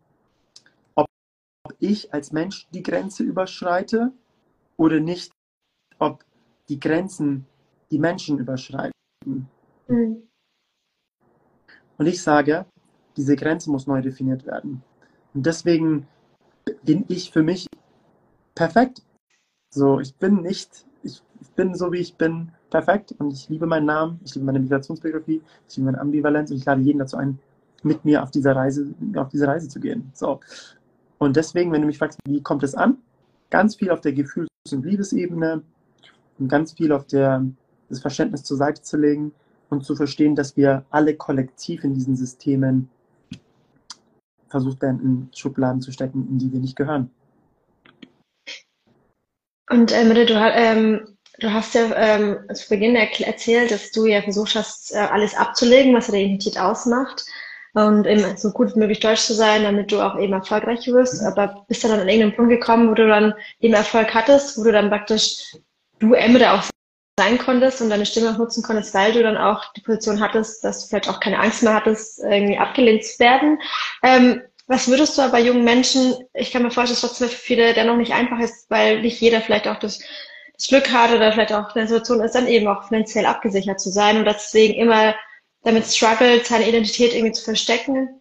ob, ob ich als Mensch die Grenze überschreite oder nicht, ob die Grenzen die Menschen überschreiten. Mhm. Und ich sage, diese Grenze muss neu definiert werden. Und deswegen bin ich für mich perfekt. So, ich bin nicht, ich, bin so wie ich bin perfekt und ich liebe meinen Namen, ich liebe meine Migrationsbiografie, ich liebe meine Ambivalenz und ich lade jeden dazu ein, mit mir auf dieser Reise, auf diese Reise zu gehen. So. Und deswegen, wenn du mich fragst, wie kommt es an? Ganz viel auf der Gefühls- und Liebesebene und ganz viel auf der, das Verständnis zur Seite zu legen und zu verstehen, dass wir alle kollektiv in diesen Systemen versucht werden, in Schubladen zu stecken, in die wir nicht gehören. Und ähm, du, ähm, du hast ja ähm, zu Beginn erzählt, dass du ja versucht hast, äh, alles abzulegen, was deine Identität ausmacht und eben so gut wie möglich Deutsch zu sein, damit du auch eben erfolgreich wirst. Aber bist du dann an irgendeinem Punkt gekommen, wo du dann eben Erfolg hattest, wo du dann praktisch du Emre auch sein konntest und deine Stimme auch nutzen konntest, weil du dann auch die Position hattest, dass du vielleicht auch keine Angst mehr hattest, irgendwie abgelehnt zu werden. Ähm, was würdest du aber jungen Menschen, ich kann mir vorstellen, dass trotzdem für viele der noch nicht einfach ist, weil nicht jeder vielleicht auch das, das Glück hat oder vielleicht auch in der Situation ist, dann eben auch finanziell abgesichert zu sein und deswegen immer damit struggelt, seine Identität irgendwie zu verstecken.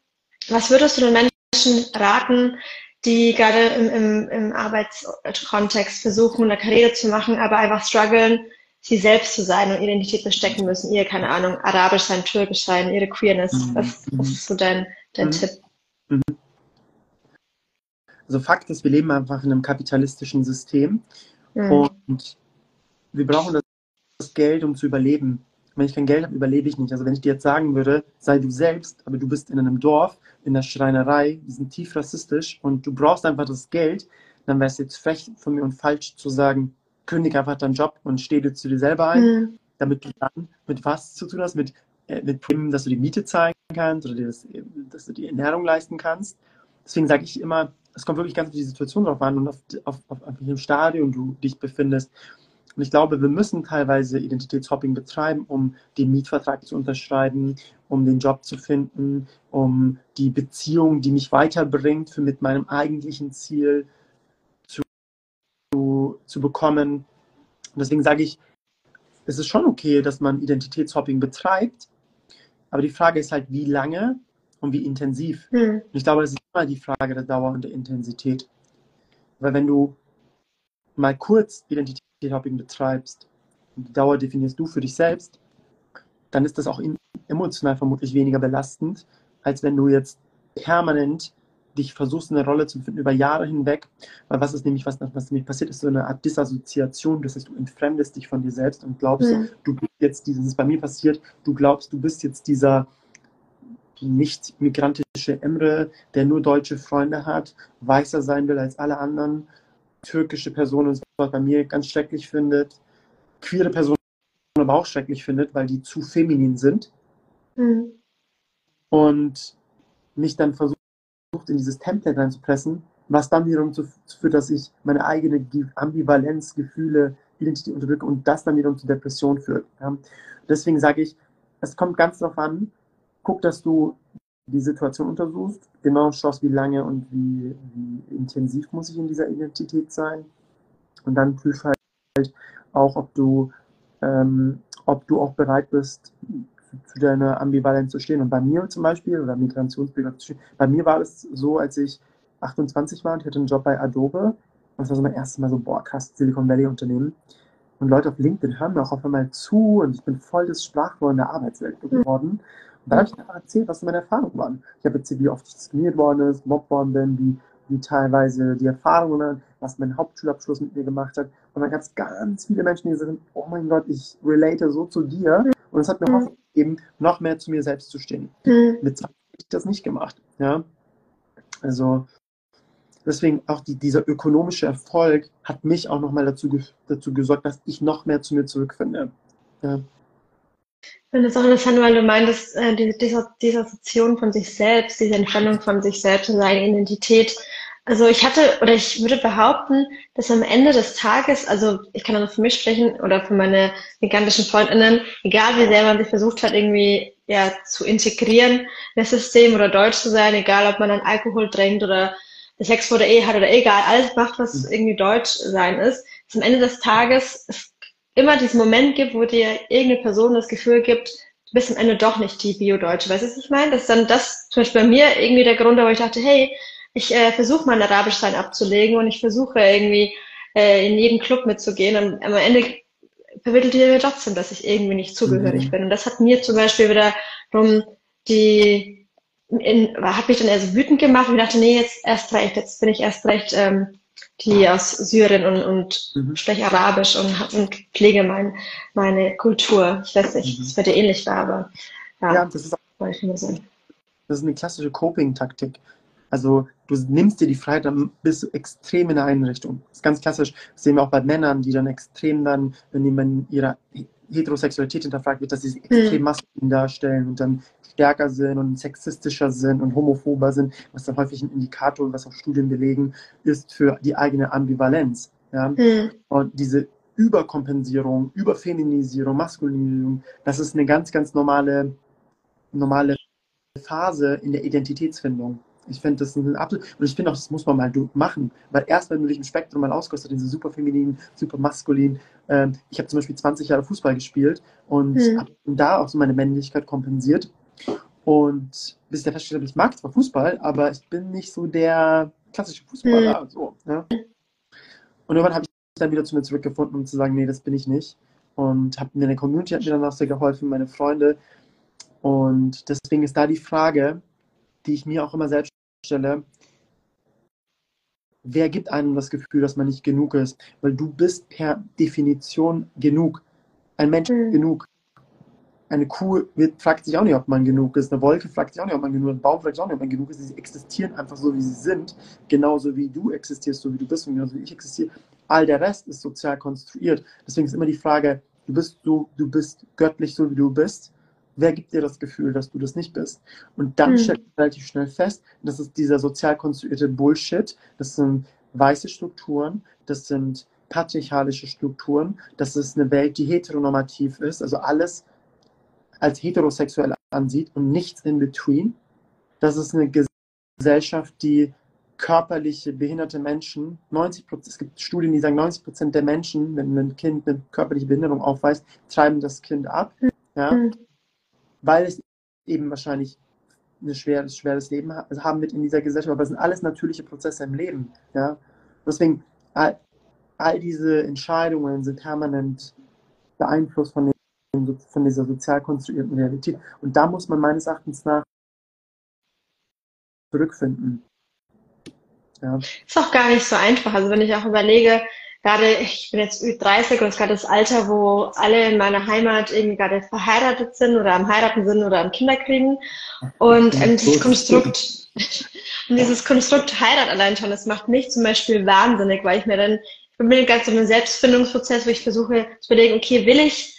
Was würdest du den Menschen raten, die gerade im, im, im Arbeitskontext versuchen, eine Karriere zu machen, aber einfach strugglen, sie selbst zu sein und Identität verstecken müssen, ihr, keine Ahnung, arabisch sein, türkisch sein, ihre Queerness. Mhm. Was, was ist so dein, dein mhm. Tipp? Mhm. Also Fakt ist, wir leben einfach in einem kapitalistischen System mhm. und wir brauchen das Geld, um zu überleben. Wenn ich kein Geld habe, überlebe ich nicht. Also wenn ich dir jetzt sagen würde, sei du selbst, aber du bist in einem Dorf, in der Schreinerei, die sind tief rassistisch und du brauchst einfach das Geld, dann wäre es jetzt frech von mir und falsch zu sagen, kündige einfach deinen Job und steh dir zu dir selber ein, mhm. damit du dann mit was zu tun hast, mit, äh, mit Themen, dass du die Miete zahlen kannst oder das, dass du die Ernährung leisten kannst. Deswegen sage ich immer, es kommt wirklich ganz auf die Situation drauf an und auf, auf, auf, auf welchem Stadium du dich befindest. Und ich glaube, wir müssen teilweise Identitätshopping betreiben, um den Mietvertrag zu unterschreiben, um den Job zu finden, um die Beziehung, die mich weiterbringt, für mit meinem eigentlichen Ziel zu bekommen. Und deswegen sage ich, es ist schon okay, dass man Identitätshopping betreibt, aber die Frage ist halt, wie lange und wie intensiv. Hm. Und ich glaube, das ist immer die Frage der Dauer und der Intensität. Weil wenn du mal kurz Identität Hopping betreibst und die Dauer definierst du für dich selbst, dann ist das auch emotional vermutlich weniger belastend, als wenn du jetzt permanent dich versuchst, eine Rolle zu finden über Jahre hinweg. Weil was ist nämlich, was, was nämlich passiert, ist so eine Art Disassoziation. Das heißt, du entfremdest dich von dir selbst und glaubst, mhm. du bist jetzt dieses, ist bei mir passiert, du glaubst, du bist jetzt dieser nicht migrantische Emre, der nur deutsche Freunde hat, weißer sein will als alle anderen türkische Personen bei mir ganz schrecklich findet, queere Personen aber auch schrecklich findet, weil die zu feminin sind. Mhm. Und mich dann versucht, in dieses Template reinzupressen, was dann wiederum zu, führt, dass ich meine eigene Ambivalenz, Gefühle, Identität unterdrücke und das dann wiederum zu Depression führt. Ja. Deswegen sage ich, es kommt ganz darauf an, guck, dass du die Situation untersuchst, genau schaust, wie lange und wie, wie intensiv muss ich in dieser Identität sein. Und dann prüf halt auch, ob du, ähm, ob du auch bereit bist, zu deiner Ambivalenz zu stehen. Und bei mir zum Beispiel, oder Migrationsbegriff zu stehen, bei mir war es so, als ich 28 war und ich hatte einen Job bei Adobe. Und das war so mein erstes Mal so, boah, krass, Silicon Valley Unternehmen. Und Leute auf LinkedIn hören mir auch auf einmal zu und ich bin voll das Sprachrohr in der Arbeitswelt geworden. Und da habe ich einfach erzählt, was meine Erfahrungen waren. Ich habe erzählt, wie oft ich diskriminiert worden ist, gemobbt worden bin, wie, wie teilweise die Erfahrungen, was mein Hauptschulabschluss mit mir gemacht hat. Und dann gab es ganz viele Menschen, die sagen, oh mein Gott, ich relate so zu dir. Und es hat mir mhm. Gegeben, noch mehr zu mir selbst zu stehen. Mhm. Mit 20 habe ich das nicht gemacht. Ja? Also deswegen auch die, dieser ökonomische Erfolg hat mich auch nochmal dazu, dazu gesorgt, dass ich noch mehr zu mir zurückfinde. Ja. Ich finde es auch interessant, weil du meintest, äh, diese Dissoziation von sich selbst, diese Entfremdung von sich selbst und seine Identität. Also ich hatte, oder ich würde behaupten, dass am Ende des Tages, also ich kann nur für mich sprechen oder für meine gigantischen Freundinnen, egal wie sehr man sich versucht hat, irgendwie ja, zu integrieren in das System oder deutsch zu sein, egal ob man an Alkohol drängt oder Sex vor der Ehe hat oder egal, alles macht, was mhm. irgendwie deutsch sein ist, ist am Ende des Tages, es immer diesen Moment gibt, wo dir irgendeine Person das Gefühl gibt, du bist am Ende doch nicht die Bio-Deutsche. Weißt du, was ich meine? Das ist dann das, zum Beispiel bei mir irgendwie der Grund, wo ich dachte, hey, ich äh, versuche mein Arabischsein abzulegen und ich versuche irgendwie äh, in jeden Club mitzugehen und am Ende vermittelt ihr mir trotzdem, dass ich irgendwie nicht zugehörig mhm. bin. Und das hat mir zum Beispiel wiederum die, in, hat mich dann eher so wütend gemacht und ich dachte, nee, jetzt erst recht, jetzt bin ich erst recht ähm, die aus Syrien und, und mhm. spreche Arabisch und, und pflege mein, meine Kultur. Ich weiß nicht, mhm. es wird dir ähnlich war, aber ja, ja das ist auch. Das ist eine klassische Coping-Taktik. Also du nimmst dir die Freiheit, dann bist du extrem in der einen Richtung. Das ist ganz klassisch. Das sehen wir auch bei Männern, die dann extrem dann, wenn man ihre Heterosexualität hinterfragt wird, dass sie sich extrem mhm. maskulin darstellen und dann stärker sind und sexistischer sind und homophober sind, was dann häufig ein Indikator, was auch Studien belegen, ist für die eigene Ambivalenz. Ja? Mhm. Und diese Überkompensierung, Überfeminisierung, Maskulinisierung, das ist eine ganz, ganz normale, normale Phase in der Identitätsfindung. Ich finde das ein absolut, und ich finde auch, das muss man mal machen, weil erst wenn du dich im Spektrum mal auskostet, diese super feminin, super maskulin, ähm, ich habe zum Beispiel 20 Jahre Fußball gespielt und mhm. habe da auch so meine Männlichkeit kompensiert und bis dann festgestellt habe, ich mag zwar Fußball, aber ich bin nicht so der klassische Fußballer. Mhm. So, ne? Und irgendwann habe ich dann wieder zu mir zurückgefunden, um zu sagen, nee, das bin ich nicht. Und habe mir eine Community hat mir dann auch sehr geholfen, meine Freunde. Und deswegen ist da die Frage, die ich mir auch immer selbst stelle, wer gibt einem das Gefühl, dass man nicht genug ist? Weil du bist per Definition genug. Ein Mensch mhm. genug. Eine Kuh wird, fragt sich auch nicht, ob man genug ist. Eine Wolke fragt sich auch nicht, ob man genug ist. Ein Baum fragt sich auch nicht, ob man genug ist. Sie existieren einfach so, wie sie sind. Genauso wie du existierst, so wie du bist und genauso wie ich existiere. All der Rest ist sozial konstruiert. Deswegen ist immer die Frage, du bist so, du bist göttlich so, wie du bist wer gibt dir das Gefühl, dass du das nicht bist? Und dann mhm. stellt man relativ schnell fest, das ist dieser sozial konstruierte Bullshit, das sind weiße Strukturen, das sind patriarchalische Strukturen, das ist eine Welt, die heteronormativ ist, also alles als heterosexuell ansieht und nichts in between. Das ist eine Gesellschaft, die körperliche behinderte Menschen, 90 Prozent, es gibt Studien, die sagen, 90 Prozent der Menschen, wenn ein Kind eine körperliche Behinderung aufweist, treiben das Kind ab. Ja? Mhm weil es eben wahrscheinlich ein schweres, schweres Leben also haben wird in dieser Gesellschaft, aber es sind alles natürliche Prozesse im Leben. Ja? Deswegen, all, all diese Entscheidungen sind permanent beeinflusst von, den, von dieser sozial konstruierten Realität. Und da muss man meines Erachtens nach zurückfinden. Ja. Ist auch gar nicht so einfach. Also wenn ich auch überlege, gerade, ich bin jetzt Ü30 und es ist gerade das Alter, wo alle in meiner Heimat irgendwie gerade verheiratet sind oder am Heiraten sind oder am Kinder kriegen. Und ähm, dieses Konstrukt, und dieses Konstrukt Heirat allein schon, das macht mich zum Beispiel wahnsinnig, weil ich mir dann, ich bin ganz so einem Selbstfindungsprozess, wo ich versuche zu überlegen, okay, will ich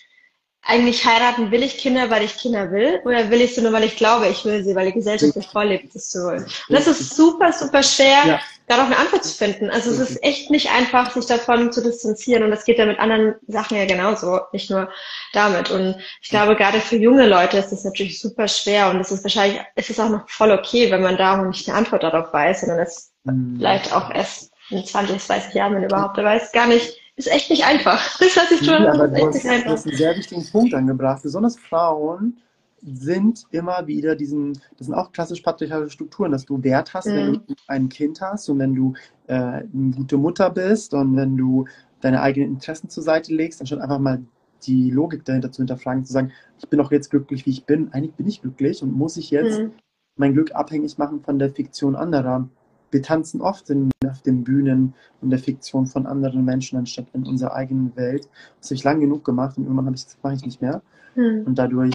eigentlich heiraten, will ich Kinder, weil ich Kinder will, oder will ich sie nur, weil ich glaube, ich will sie, weil die Gesellschaft mir vorlebt, das zu wollen. Und das ist super, super schwer, ja. Darauf eine Antwort zu finden. Also es ist echt nicht einfach, sich davon zu distanzieren. Und das geht ja mit anderen Sachen ja genauso, nicht nur damit. Und ich glaube, gerade für junge Leute ist das natürlich super schwer. Und es ist wahrscheinlich, es ist auch noch voll okay, wenn man da noch nicht eine Antwort darauf weiß, sondern es mhm. vielleicht auch erst in 20, 30 Jahren, wenn überhaupt, der weiß gar nicht, ist echt nicht einfach. Das hat sich schon. Ja, aber du hast, du hast einen sehr wichtigen Punkt angebracht. Besonders Frauen sind immer wieder diesen, das sind auch klassisch patriarchalische Strukturen, dass du Wert hast, mhm. wenn du ein Kind hast und wenn du äh, eine gute Mutter bist und wenn du deine eigenen Interessen zur Seite legst, anstatt einfach mal die Logik dahinter zu hinterfragen, zu sagen, ich bin auch jetzt glücklich, wie ich bin. Eigentlich bin ich glücklich und muss ich jetzt mhm. mein Glück abhängig machen von der Fiktion anderer wir tanzen oft in, auf den Bühnen und der Fiktion von anderen Menschen anstatt in unserer eigenen Welt. Das habe ich lang genug gemacht und irgendwann habe ich das mache ich nicht mehr. Mhm. Und dadurch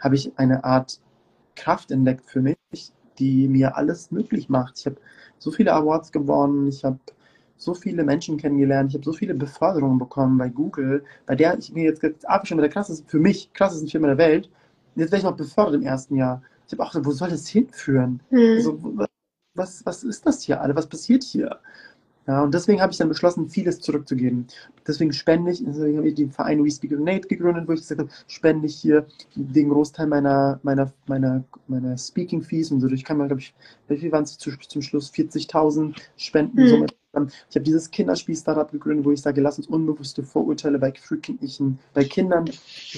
habe ich eine Art Kraft entdeckt für mich, die mir alles möglich macht. Ich habe so viele Awards gewonnen, ich habe so viele Menschen kennengelernt, ich habe so viele Beförderungen bekommen bei Google, bei der ich mir jetzt, jetzt schon mit der krassesten, für mich krassesten Firma der Welt. Jetzt werde ich noch befördert im ersten Jahr. Ich habe auch gesagt, wo soll das hinführen? Mhm. Also, was, was ist das hier alle? Was passiert hier? Ja, und deswegen habe ich dann beschlossen, vieles zurückzugeben. Deswegen spende ich, deswegen habe ich den Verein We Speak Nate gegründet, wo ich gesagt habe, spende ich hier den Großteil meiner, meiner, meiner, meiner Speaking Fees und so. Ich kann mal, glaube ich, wie viel waren es zum Schluss? 40.000 Spenden, mhm. Somit Ich habe dieses Kinderspiel-Startup gegründet, wo ich sage, lass uns unbewusste Vorurteile bei Frühkindlichen, bei Kindern.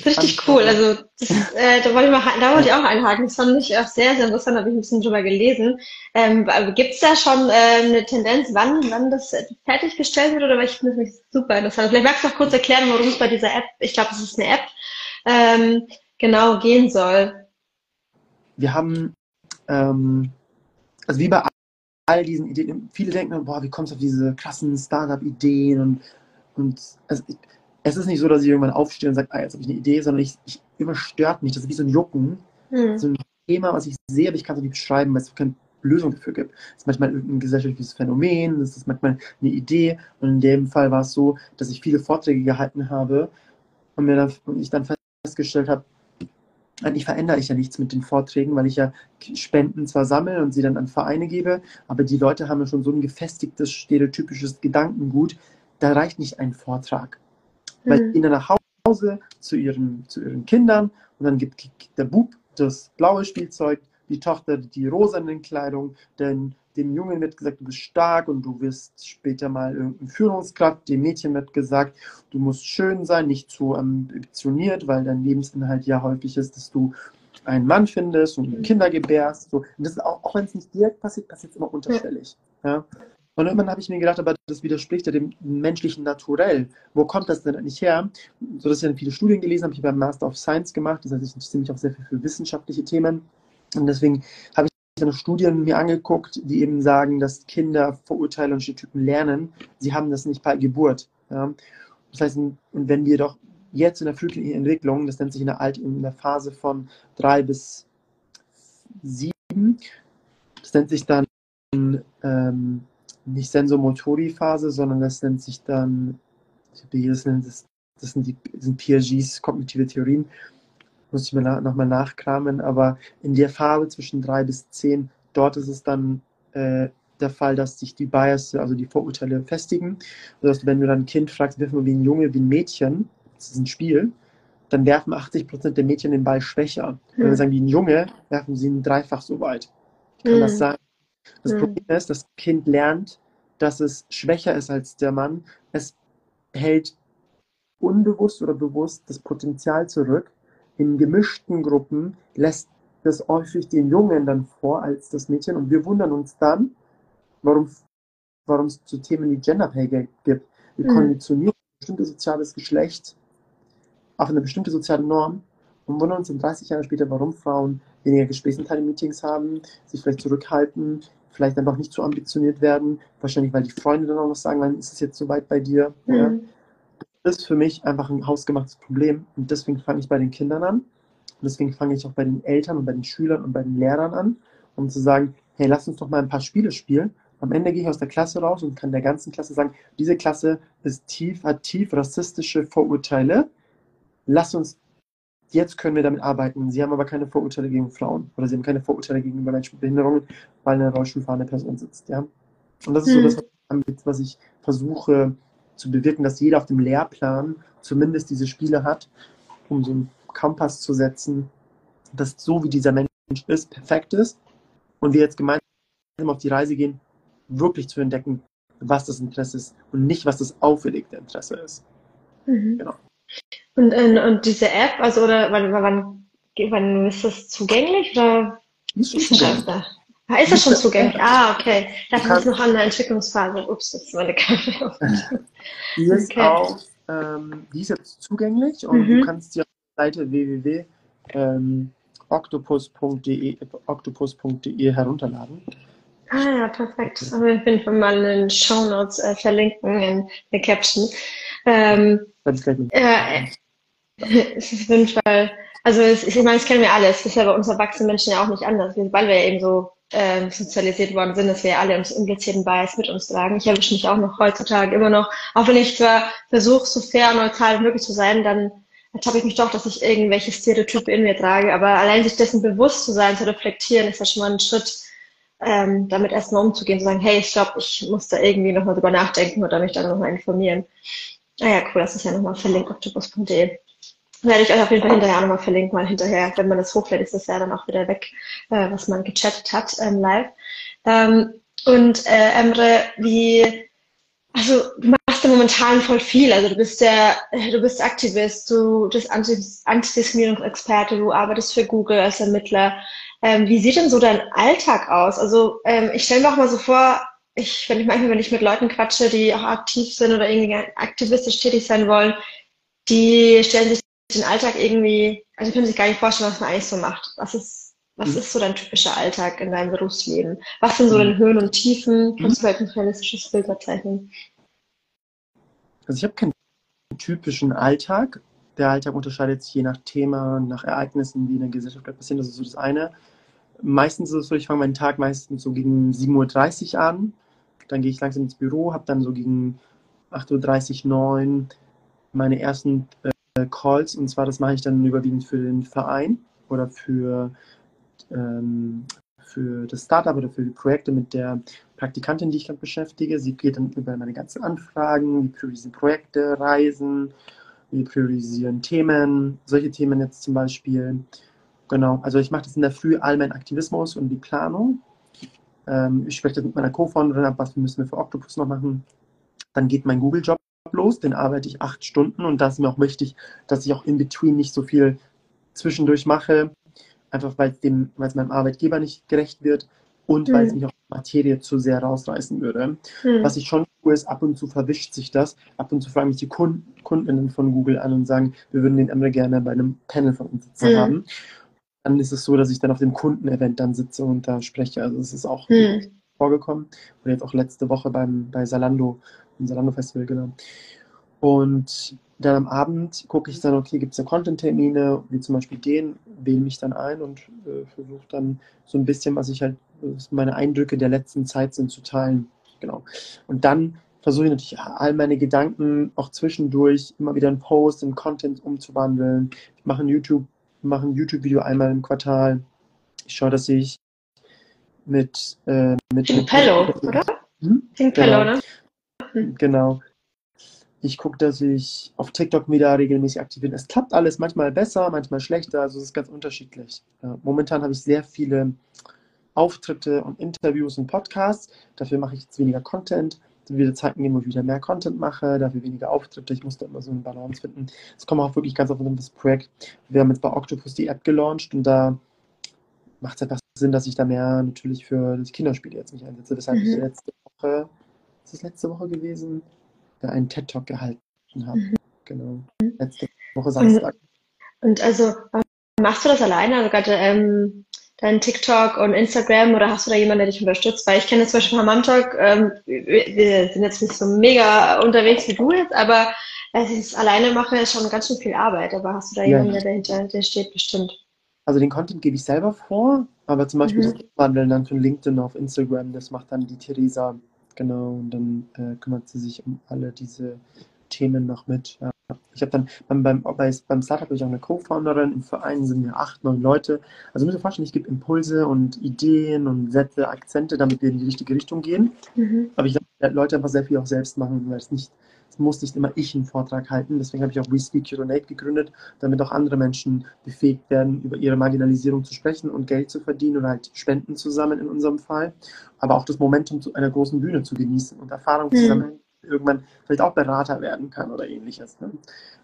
Richtig cool. Also das, äh, da wollte ich mal, da wollte ich auch einhaken. Das fand ich auch sehr, sehr interessant, habe ich ein bisschen drüber gelesen. Ähm, Gibt es da schon äh, eine Tendenz, wann, wann das fertiggestellt wird? Oder ich finde das super interessant. Vielleicht magst du noch kurz erklären, worum es bei dieser App, ich glaube, es ist eine App, ähm, genau gehen soll. Wir haben, ähm, also wie bei all diesen Ideen, viele denken, boah, wie kommst du auf diese krassen Startup-Ideen und, und also ich, es ist nicht so, dass ich irgendwann aufstehe und sage, ah, jetzt habe ich eine Idee, sondern ich, ich überstört mich. Das ist wie so ein Jucken, mhm. so ein Thema, was ich sehe, aber ich kann es nicht beschreiben, weil es keine Lösung dafür gibt. Das ist manchmal irgendein gesellschaftliches Phänomen, das ist manchmal eine Idee und in dem Fall war es so, dass ich viele Vorträge gehalten habe und mir dann, und ich dann festgestellt habe, eigentlich verändere ich ja nichts mit den Vorträgen, weil ich ja Spenden zwar sammle und sie dann an Vereine gebe, aber die Leute haben ja schon so ein gefestigtes, stereotypisches Gedankengut, da reicht nicht ein Vortrag. Mhm. Weil dann nach Hause zu ihren, zu ihren Kindern und dann gibt der Bub das blaue Spielzeug, die Tochter die rosane Kleidung, denn dem Jungen wird gesagt, du bist stark und du wirst später mal irgendein Führungskraft. Dem Mädchen wird gesagt, du musst schön sein, nicht zu ambitioniert, weil dein Lebensinhalt ja häufig ist, dass du einen Mann findest und Kinder gebärst. So. Und das ist auch, auch wenn es nicht direkt passiert, passiert es immer unterschwellig. Ja. Und irgendwann habe ich mir gedacht, aber das widerspricht ja dem menschlichen Naturell. Wo kommt das denn nicht her? So dass ich dann viele Studien gelesen habe, ich habe beim Master of Science gemacht, das heißt, ich interessiere mich auch sehr viel für wissenschaftliche Themen. Und deswegen habe dann Studien mir angeguckt, die eben sagen, dass Kinder Vorurteile und Stereotypen lernen. Sie haben das nicht bei Geburt. Ja. Das heißt, und wenn wir doch jetzt in der frühkindlichen Entwicklung, das nennt sich in der, Alt in der Phase von drei bis sieben, das nennt sich dann ähm, nicht Sensomotori-Phase, sondern das nennt sich dann, das, das, sind die das sind Piagets kognitive Theorien, muss ich mir na, nochmal nachkramen, aber in der Phase zwischen drei bis zehn, dort ist es dann äh, der Fall, dass sich die Bias, also die Vorurteile festigen. Also wenn du dann ein Kind fragst, wirf mal wie ein Junge, wie ein Mädchen, das ist ein Spiel, dann werfen 80 Prozent der Mädchen den Ball schwächer. Hm. Wenn wir sagen, wie ein Junge, werfen sie ihn dreifach so weit. Kann hm. das sein? Das hm. Problem ist, das Kind lernt, dass es schwächer ist als der Mann. Es hält unbewusst oder bewusst das Potenzial zurück, in gemischten Gruppen lässt das häufig den Jungen dann vor als das Mädchen und wir wundern uns dann, warum, warum es zu Themen wie Gender Pay Gap gibt. Wir mhm. konditionieren ein bestimmtes soziales Geschlecht auf eine bestimmte soziale Norm und wundern uns in 30 Jahren später, warum Frauen weniger Gesprächsanteile in Meetings haben, sich vielleicht zurückhalten, vielleicht einfach nicht zu ambitioniert werden, wahrscheinlich weil die Freunde dann auch noch sagen, wann ist es jetzt so weit bei dir? Mhm. Ja ist für mich einfach ein hausgemachtes Problem und deswegen fange ich bei den Kindern an und deswegen fange ich auch bei den Eltern und bei den Schülern und bei den Lehrern an, um zu sagen, hey, lass uns doch mal ein paar Spiele spielen. Am Ende gehe ich aus der Klasse raus und kann der ganzen Klasse sagen, diese Klasse ist tief, hat tief rassistische Vorurteile. Lass uns, jetzt können wir damit arbeiten. Sie haben aber keine Vorurteile gegen Frauen oder sie haben keine Vorurteile gegenüber Menschen mit Behinderungen, weil eine rollstuhlfahrende Person sitzt. Ja? Und das ist so hm. das, was ich versuche zu bewirken, dass jeder auf dem Lehrplan zumindest diese Spiele hat, um so einen Kompass zu setzen, dass so wie dieser Mensch ist, perfekt ist und wir jetzt gemeinsam auf die Reise gehen, wirklich zu entdecken, was das Interesse ist und nicht, was das auferlegte Interesse ist. Mhm. Genau. Und, äh, und diese App, also oder wann, wann, wann ist das zugänglich oder ist schon Ah, ist das schon zugänglich? Ah, okay. Das ist noch an der Entwicklungsphase. Ups, das ist meine Kamera. Die ist okay. auch, ähm, die ist jetzt zugänglich und mhm. du kannst die auf der Seite www.octopus.de octopus.de herunterladen. Ah ja, perfekt. Aber ich bin von mal in den Show Notes äh, verlinken in der Caption. Ähm, das ist äh, es ist auf jeden Fall, also es, ich meine, das kennen wir alle. Es ist ja bei uns erwachsenen Menschen ja auch nicht anders, weil wir ja eben so ähm, sozialisiert worden sind, dass wir alle uns implizierten Bias mit uns tragen. Ich erwische mich auch noch heutzutage immer noch, auch wenn ich zwar versuche, so fair und neutral wie möglich zu sein, dann ertappe ich mich doch, dass ich irgendwelche Stereotype in mir trage. Aber allein sich dessen bewusst zu sein, zu reflektieren, ist ja schon mal ein Schritt, ähm, damit erstmal umzugehen, zu sagen, hey, glaube, ich muss da irgendwie nochmal drüber nachdenken oder mich dann nochmal informieren. Ah ja, cool, das ist ja nochmal verlinkt, octopus.de. Werde ich euch auf jeden Fall hinterher auch nochmal verlinken, mal hinterher, wenn man das hochlädt, ist das ja dann auch wieder weg, äh, was man gechattet hat ähm, live. Ähm, und äh, Emre, wie, Also du machst ja momentan voll viel. Also du bist der, du bist Aktivist, du bist Antidiskriminierungsexperte, du arbeitest für Google als Ermittler. Ähm, wie sieht denn so dein Alltag aus? Also ähm, ich stelle mir auch mal so vor, ich, wenn ich manchmal, wenn ich mit Leuten quatsche, die auch aktiv sind oder irgendwie aktivistisch tätig sein wollen, die stellen sich den Alltag irgendwie, also können sich gar nicht vorstellen, was man eigentlich so macht. Was ist, was mhm. ist so dein typischer Alltag in deinem Berufsleben? Was sind so mhm. deine Höhen und Tiefen? Mhm. Kannst du vielleicht ein realistisches Bild zeichnen? Also ich habe keinen typischen Alltag. Der Alltag unterscheidet sich je nach Thema, nach Ereignissen, die in der Gesellschaft passieren. Das ist so das eine. Meistens ist es so, ich fange meinen Tag meistens so gegen 7.30 Uhr an. Dann gehe ich langsam ins Büro, habe dann so gegen 8.30 Uhr, 9 Uhr meine ersten äh, Calls. Und zwar, das mache ich dann überwiegend für den Verein oder für, ähm, für das Startup oder für die Projekte mit der Praktikantin, die ich gerade beschäftige. Sie geht dann über meine ganzen Anfragen, wir priorisieren Projekte, Reisen, wir priorisieren Themen, solche Themen jetzt zum Beispiel. Genau, also ich mache das in der Früh all mein Aktivismus und die Planung. Ähm, ich spreche mit meiner Co-Founderin ab, was müssen wir für Octopus noch machen. Dann geht mein Google-Job los, den arbeite ich acht Stunden und da ist mir auch wichtig, dass ich auch in between nicht so viel zwischendurch mache, einfach weil es dem, weil es meinem Arbeitgeber nicht gerecht wird und mhm. weil es mich auch Materie zu sehr rausreißen würde. Mhm. Was ich schon tue, ist, ab und zu verwischt sich das. Ab und zu fragen mich die Kunden, Kundinnen von Google an und sagen, wir würden den Emre gerne bei einem Panel von uns sitzen mhm. haben. Dann ist es so, dass ich dann auf dem Kundenevent dann sitze und da spreche. Also es ist auch mhm. vorgekommen. Und jetzt auch letzte Woche beim, bei Salando im Salando Festival, genau. Und dann am Abend gucke ich dann, okay, gibt es da Content-Termine, wie zum Beispiel den, wähle mich dann ein und äh, versuche dann so ein bisschen, was ich halt, was meine Eindrücke der letzten Zeit sind, zu teilen. Genau. Und dann versuche ich natürlich all meine Gedanken auch zwischendurch immer wieder in Post, in Content umzuwandeln. Ich mache ein YouTube, mache ein YouTube-Video einmal im Quartal. Ich schaue, dass ich mit, äh, mit, mit Pello, oder? Hm? Pink Pello, genau. ne? Genau. Ich gucke, dass ich auf TikTok wieder regelmäßig aktiv bin. Es klappt alles manchmal besser, manchmal schlechter, also es ist ganz unterschiedlich. Momentan habe ich sehr viele Auftritte und Interviews und Podcasts. Dafür mache ich jetzt weniger Content. Wieder Zeiten geben, wo ich wieder mehr Content mache, dafür weniger Auftritte. Ich muss da immer so eine Balance finden. Es kommt auch wirklich ganz auf das Projekt. Wir haben jetzt bei Octopus die App gelauncht und da macht es einfach Sinn, dass ich da mehr natürlich für das Kinderspiel jetzt mich einsetze. Weshalb mhm. ich letzte Woche ist das letzte Woche gewesen, da einen TED-Talk gehalten habe. Mhm. Genau. Letzte Woche Samstag. Und, und, also machst du das alleine? Also gerade ähm, dein TikTok und Instagram oder hast du da jemanden, der dich unterstützt? Weil ich kenne zum Beispiel Mom Talk, ähm, wir sind jetzt nicht so mega unterwegs wie du jetzt, aber als ich es alleine mache, ist schon ganz schön viel Arbeit. Aber hast du da jemanden, ja. der dahinter der steht, bestimmt? Also den Content gebe ich selber vor, aber zum Beispiel mhm. das Wandeln dann von LinkedIn auf Instagram, das macht dann die Theresa Genau, und dann äh, kümmert sie sich um alle diese Themen noch mit. Ja. Ich habe dann beim, beim, beim Startup habe ich auch eine Co-Founderin, im Verein sind wir acht, neun Leute. Also müsst ihr vorstellen, ich gebe Impulse und Ideen und Sätze, Akzente, damit wir in die richtige Richtung gehen. Mhm. Aber ich glaube, Leute einfach sehr viel auch selbst machen, weil es nicht muss nicht immer ich einen Vortrag halten. Deswegen habe ich auch We Speak Urinate gegründet, damit auch andere Menschen befähigt werden, über ihre Marginalisierung zu sprechen und Geld zu verdienen oder halt Spenden zu sammeln in unserem Fall. Aber auch das Momentum zu einer großen Bühne zu genießen und Erfahrung mhm. zu sammeln, irgendwann vielleicht auch Berater werden kann oder ähnliches. Ne?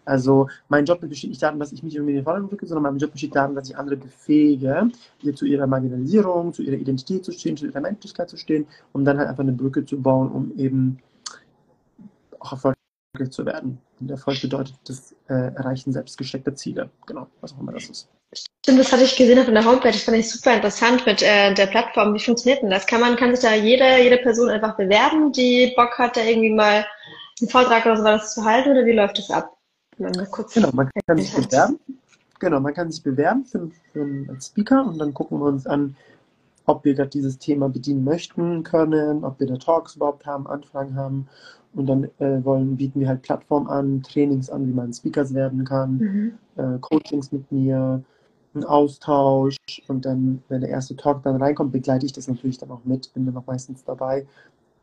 Also mein Job besteht nicht darin, dass ich mich irgendwie in den Vordergrund rücke, sondern mein Job besteht darin, dass ich andere befähige, hier zu ihrer Marginalisierung, zu ihrer Identität zu stehen, zu ihrer Menschlichkeit zu stehen, um dann halt einfach eine Brücke zu bauen, um eben auch erfolgreich zu werden. Und Erfolg bedeutet das äh, Erreichen selbst gesteckter Ziele. Genau, was auch immer das ist. Stimmt, das hatte ich gesehen auf der Homepage. Das fand ich super interessant mit äh, der Plattform. Wie funktioniert denn das? Kann man, kann sich da jede, jede Person einfach bewerben, die Bock hat, da irgendwie mal einen Vortrag oder sowas zu halten oder wie läuft das ab? genau, man kann sich bewerben. Genau, man kann sich bewerben für, für einen Speaker und dann gucken wir uns an, ob wir da dieses Thema bedienen möchten können, ob wir da Talks überhaupt haben, Anfragen haben und dann äh, wollen, bieten wir halt Plattformen an, Trainings an, wie man Speakers werden kann, mhm. äh, Coachings mit mir, einen Austausch. Und dann, wenn der erste Talk dann reinkommt, begleite ich das natürlich dann auch mit, bin dann auch meistens dabei,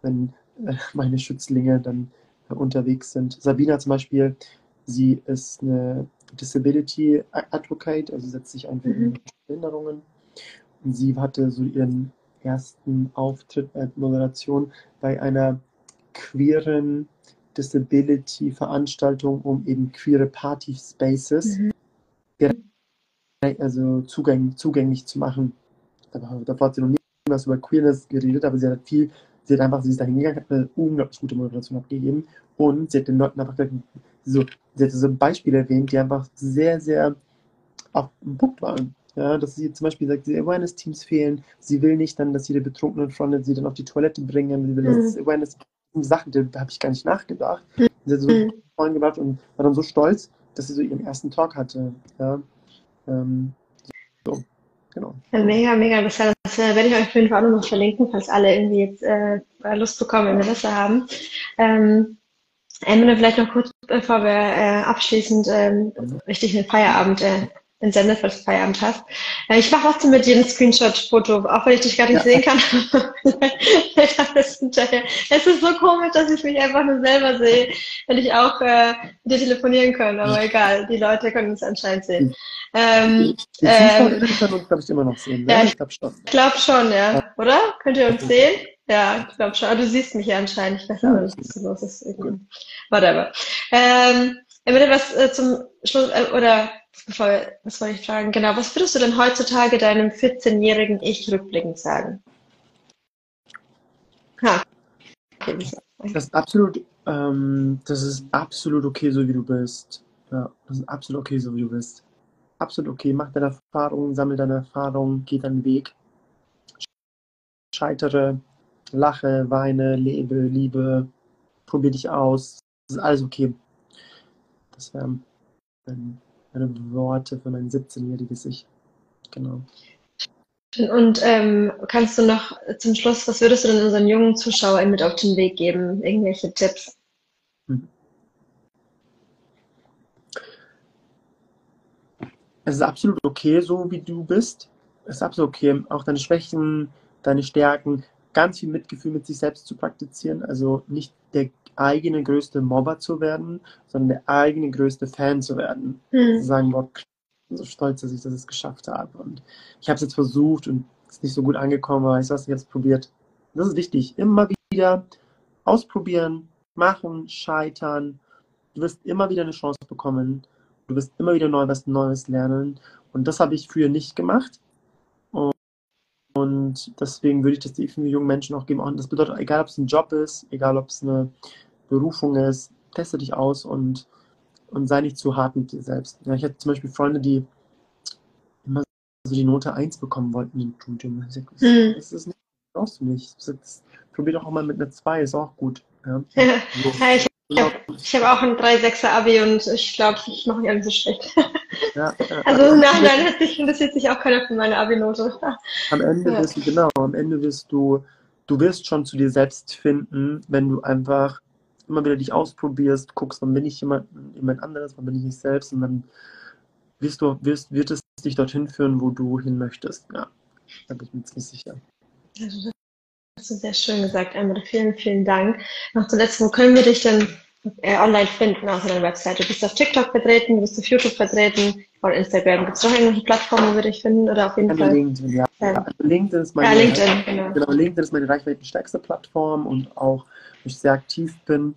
wenn äh, meine Schützlinge dann äh, unterwegs sind. Sabina zum Beispiel, sie ist eine Disability Advocate, also setzt sich ein für mhm. Behinderungen. Sie hatte so ihren ersten Auftritt als Moderation bei einer queeren Disability-Veranstaltungen, um eben queere Party-Spaces mhm. also zugänglich, zugänglich zu machen. Davor hat sie noch nie was über Queerness geredet, aber sie hat viel, sie hat einfach, sie ist da hingegangen, hat eine unglaublich gute Moderation abgegeben und sie hat den Leuten einfach so, sie hat so Beispiele erwähnt, die einfach sehr, sehr auf den Punkt waren. Ja, dass sie zum Beispiel sagt, die Awareness-Teams fehlen. Sie will nicht dann, dass jede betrunkene Freundin sie dann auf die Toilette bringen. Sie will, mhm. Awareness Sachen, da habe ich gar nicht nachgedacht. Mhm. Sie hat so mhm. Freund gebracht und war dann so stolz, dass sie so ihren ersten Talk hatte. Ja, ähm, so, genau. Ja, mega, mega interessant. Das äh, werde ich euch auf jeden Fall auch noch verlinken, falls alle irgendwie jetzt äh, Lust bekommen, Interesse haben. Ähm, Emily, vielleicht noch kurz, bevor wir äh, abschließend ähm, richtig einen Feierabend äh, in Sendefest Feierabend hast. Ich mache trotzdem mit jedem Screenshot-Foto, auch wenn ich dich gar nicht ja. sehen kann. es ist so komisch, dass ich mich einfach nur selber sehe, wenn ich auch äh, mit dir telefonieren kann. Aber egal, die Leute können es anscheinend sehen. Ähm, die ähm, können uns, glaube ich, immer noch sehen. Ne? Ja, ich glaube schon. Ich glaube schon, ja. Oder? Könnt ihr uns sehen? Ja, ich glaube schon. Aber du siehst mich ja anscheinend. Ich weiß nicht, was los ist. Whatever. Ähm, was äh, zum Schluss, äh, oder bevor, was wollte ich fragen? Genau, was würdest du denn heutzutage deinem 14-jährigen Ich rückblickend sagen? Ha. Das ist absolut, ähm, das ist absolut okay, so wie du bist. Ja, das ist absolut okay, so wie du bist. Absolut okay. Mach deine Erfahrungen, sammel deine Erfahrungen, geh deinen Weg. Scheitere, lache, weine, lebe, liebe, probier dich aus. Das ist alles okay. Das wäre meine Worte für mein 17-jähriges Ich. Genau. Und ähm, kannst du noch zum Schluss, was würdest du denn unseren jungen Zuschauern mit auf den Weg geben? Irgendwelche Tipps? Hm. Es ist absolut okay, so wie du bist. Es ist absolut okay, auch deine Schwächen, deine Stärken, ganz viel Mitgefühl mit sich selbst zu praktizieren. Also nicht der eigene größte Mobber zu werden, sondern der eigene größte Fan zu werden. Mhm. Zu sagen, boah, ich so stolz, dass ich das geschafft habe. Und ich habe es jetzt versucht und es ist nicht so gut angekommen, aber ich habe es probiert. Das ist wichtig. Immer wieder ausprobieren, machen, scheitern. Du wirst immer wieder eine Chance bekommen. Du wirst immer wieder neu was Neues lernen. Und das habe ich früher nicht gemacht. Und deswegen würde ich das den jungen Menschen auch geben. Und das bedeutet, egal ob es ein Job ist, egal ob es eine Berufung ist, teste dich aus und, und sei nicht zu hart mit dir selbst. Ja, ich hatte zum Beispiel Freunde, die immer so die Note 1 bekommen wollten im Studium. Ich sag, das, mhm. das ist nicht, brauchst du nicht. Probier doch auch mal mit einer 2, ist auch gut. Ja. So. ich habe hab auch ein 3-6er Abi und ich glaube, ich mache nicht alles so schlecht. Ja, ja, also nein, nein, hat sich, interessiert sich auch keiner für meine Abi-Note. Am Ende wirst du, genau, am Ende wirst du, du wirst schon zu dir selbst finden, wenn du einfach immer wieder dich ausprobierst, guckst, wann bin ich jemand, jemand anderes, wann bin ich nicht selbst und dann wirst du, wirst, wird es dich dorthin führen, wo du hin möchtest. Ja, da bin ich mir ziemlich sicher. Das hast du sehr schön gesagt, Amber. Vielen, vielen Dank. Noch zuletzt, wo können wir dich denn äh, online finden, außer deiner Webseite? Du bist auf TikTok vertreten, du bist auf YouTube vertreten oder Instagram. Gibt es noch irgendwelche Plattformen, wo wir dich finden? Oder auf jeden also Fall? LinkedIn, ja. Also LinkedIn ist meine, ja, LinkedIn, genau. genau. LinkedIn ist meine reichweitenstärkste Plattform und auch, wo ich sehr aktiv bin,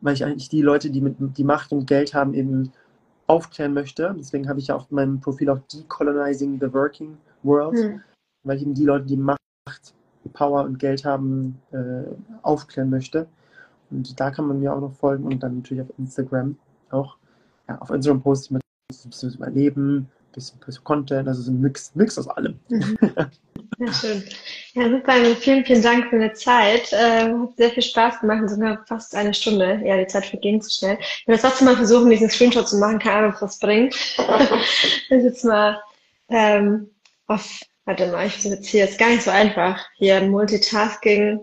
weil ich eigentlich die Leute, die mit die Macht und Geld haben, eben aufklären möchte. Deswegen habe ich ja auf meinem Profil auch Decolonizing the Working World, hm. weil ich eben die Leute, die Macht, Power und Geld haben, äh, aufklären möchte. Und da kann man mir auch noch folgen und dann natürlich auf Instagram auch. Ja, auf Instagram poste ich mal ein bisschen über Leben, ein bisschen, bisschen Content, also so ein Mix, Mix aus allem. Mhm. Ja, schön. Ja, super. Vielen, vielen Dank für deine Zeit. Äh, hat sehr viel Spaß gemacht, sogar fast eine Stunde. Ja, die Zeit verging zu schnell. Ich werde trotzdem mal versuchen, diesen Screenshot zu machen. Keine Ahnung, was bringt. ich jetzt mal ähm, auf, warte mal, ich jetzt hier, ist gar nicht so einfach, hier Multitasking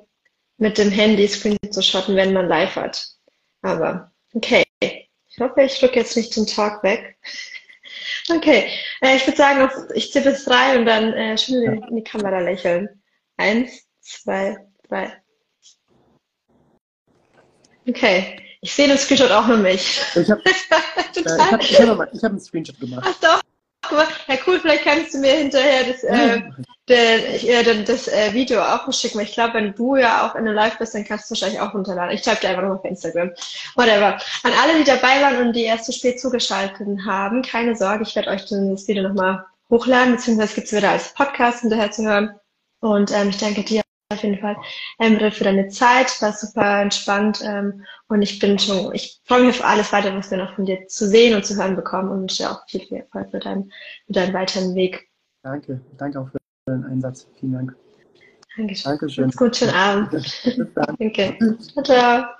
mit dem Handy Screen zu shotten, wenn man live hat. Aber, okay. Ich hoffe, ich drücke jetzt nicht den Talk weg. Okay, äh, ich würde sagen, ich zähle bis drei und dann äh, schön in, in die Kamera lächeln. Eins, zwei, drei. Okay, ich sehe den Screenshot auch nur mich. Ich habe äh, hab, hab, hab einen Screenshot gemacht. Ach doch, ja cool, vielleicht kannst du mir hinterher das, äh, den, das äh, Video auch schicken, ich glaube, wenn du ja auch in der Live bist, dann kannst du wahrscheinlich auch runterladen. Ich schreibe dir einfach nochmal auf Instagram. Whatever. An alle, die dabei waren und die erst zu spät zugeschaltet haben, keine Sorge, ich werde euch das Video nochmal hochladen, beziehungsweise gibt es wieder als Podcast hinterher zu hören. Und ähm, ich danke dir auf jeden Fall, Emre, für deine Zeit. War super entspannt. Ähm, und ich bin schon, ich freue mich auf alles weiter, was wir noch von dir zu sehen und zu hören bekommen und wünsche dir auch viel, viel Erfolg für deinen, für deinen weiteren Weg. Danke. Danke auch für deinen Einsatz. Vielen Dank. Dankeschön. Dankeschön. Gut, schönen Abend. Bis dann. Danke. Ciao, ciao.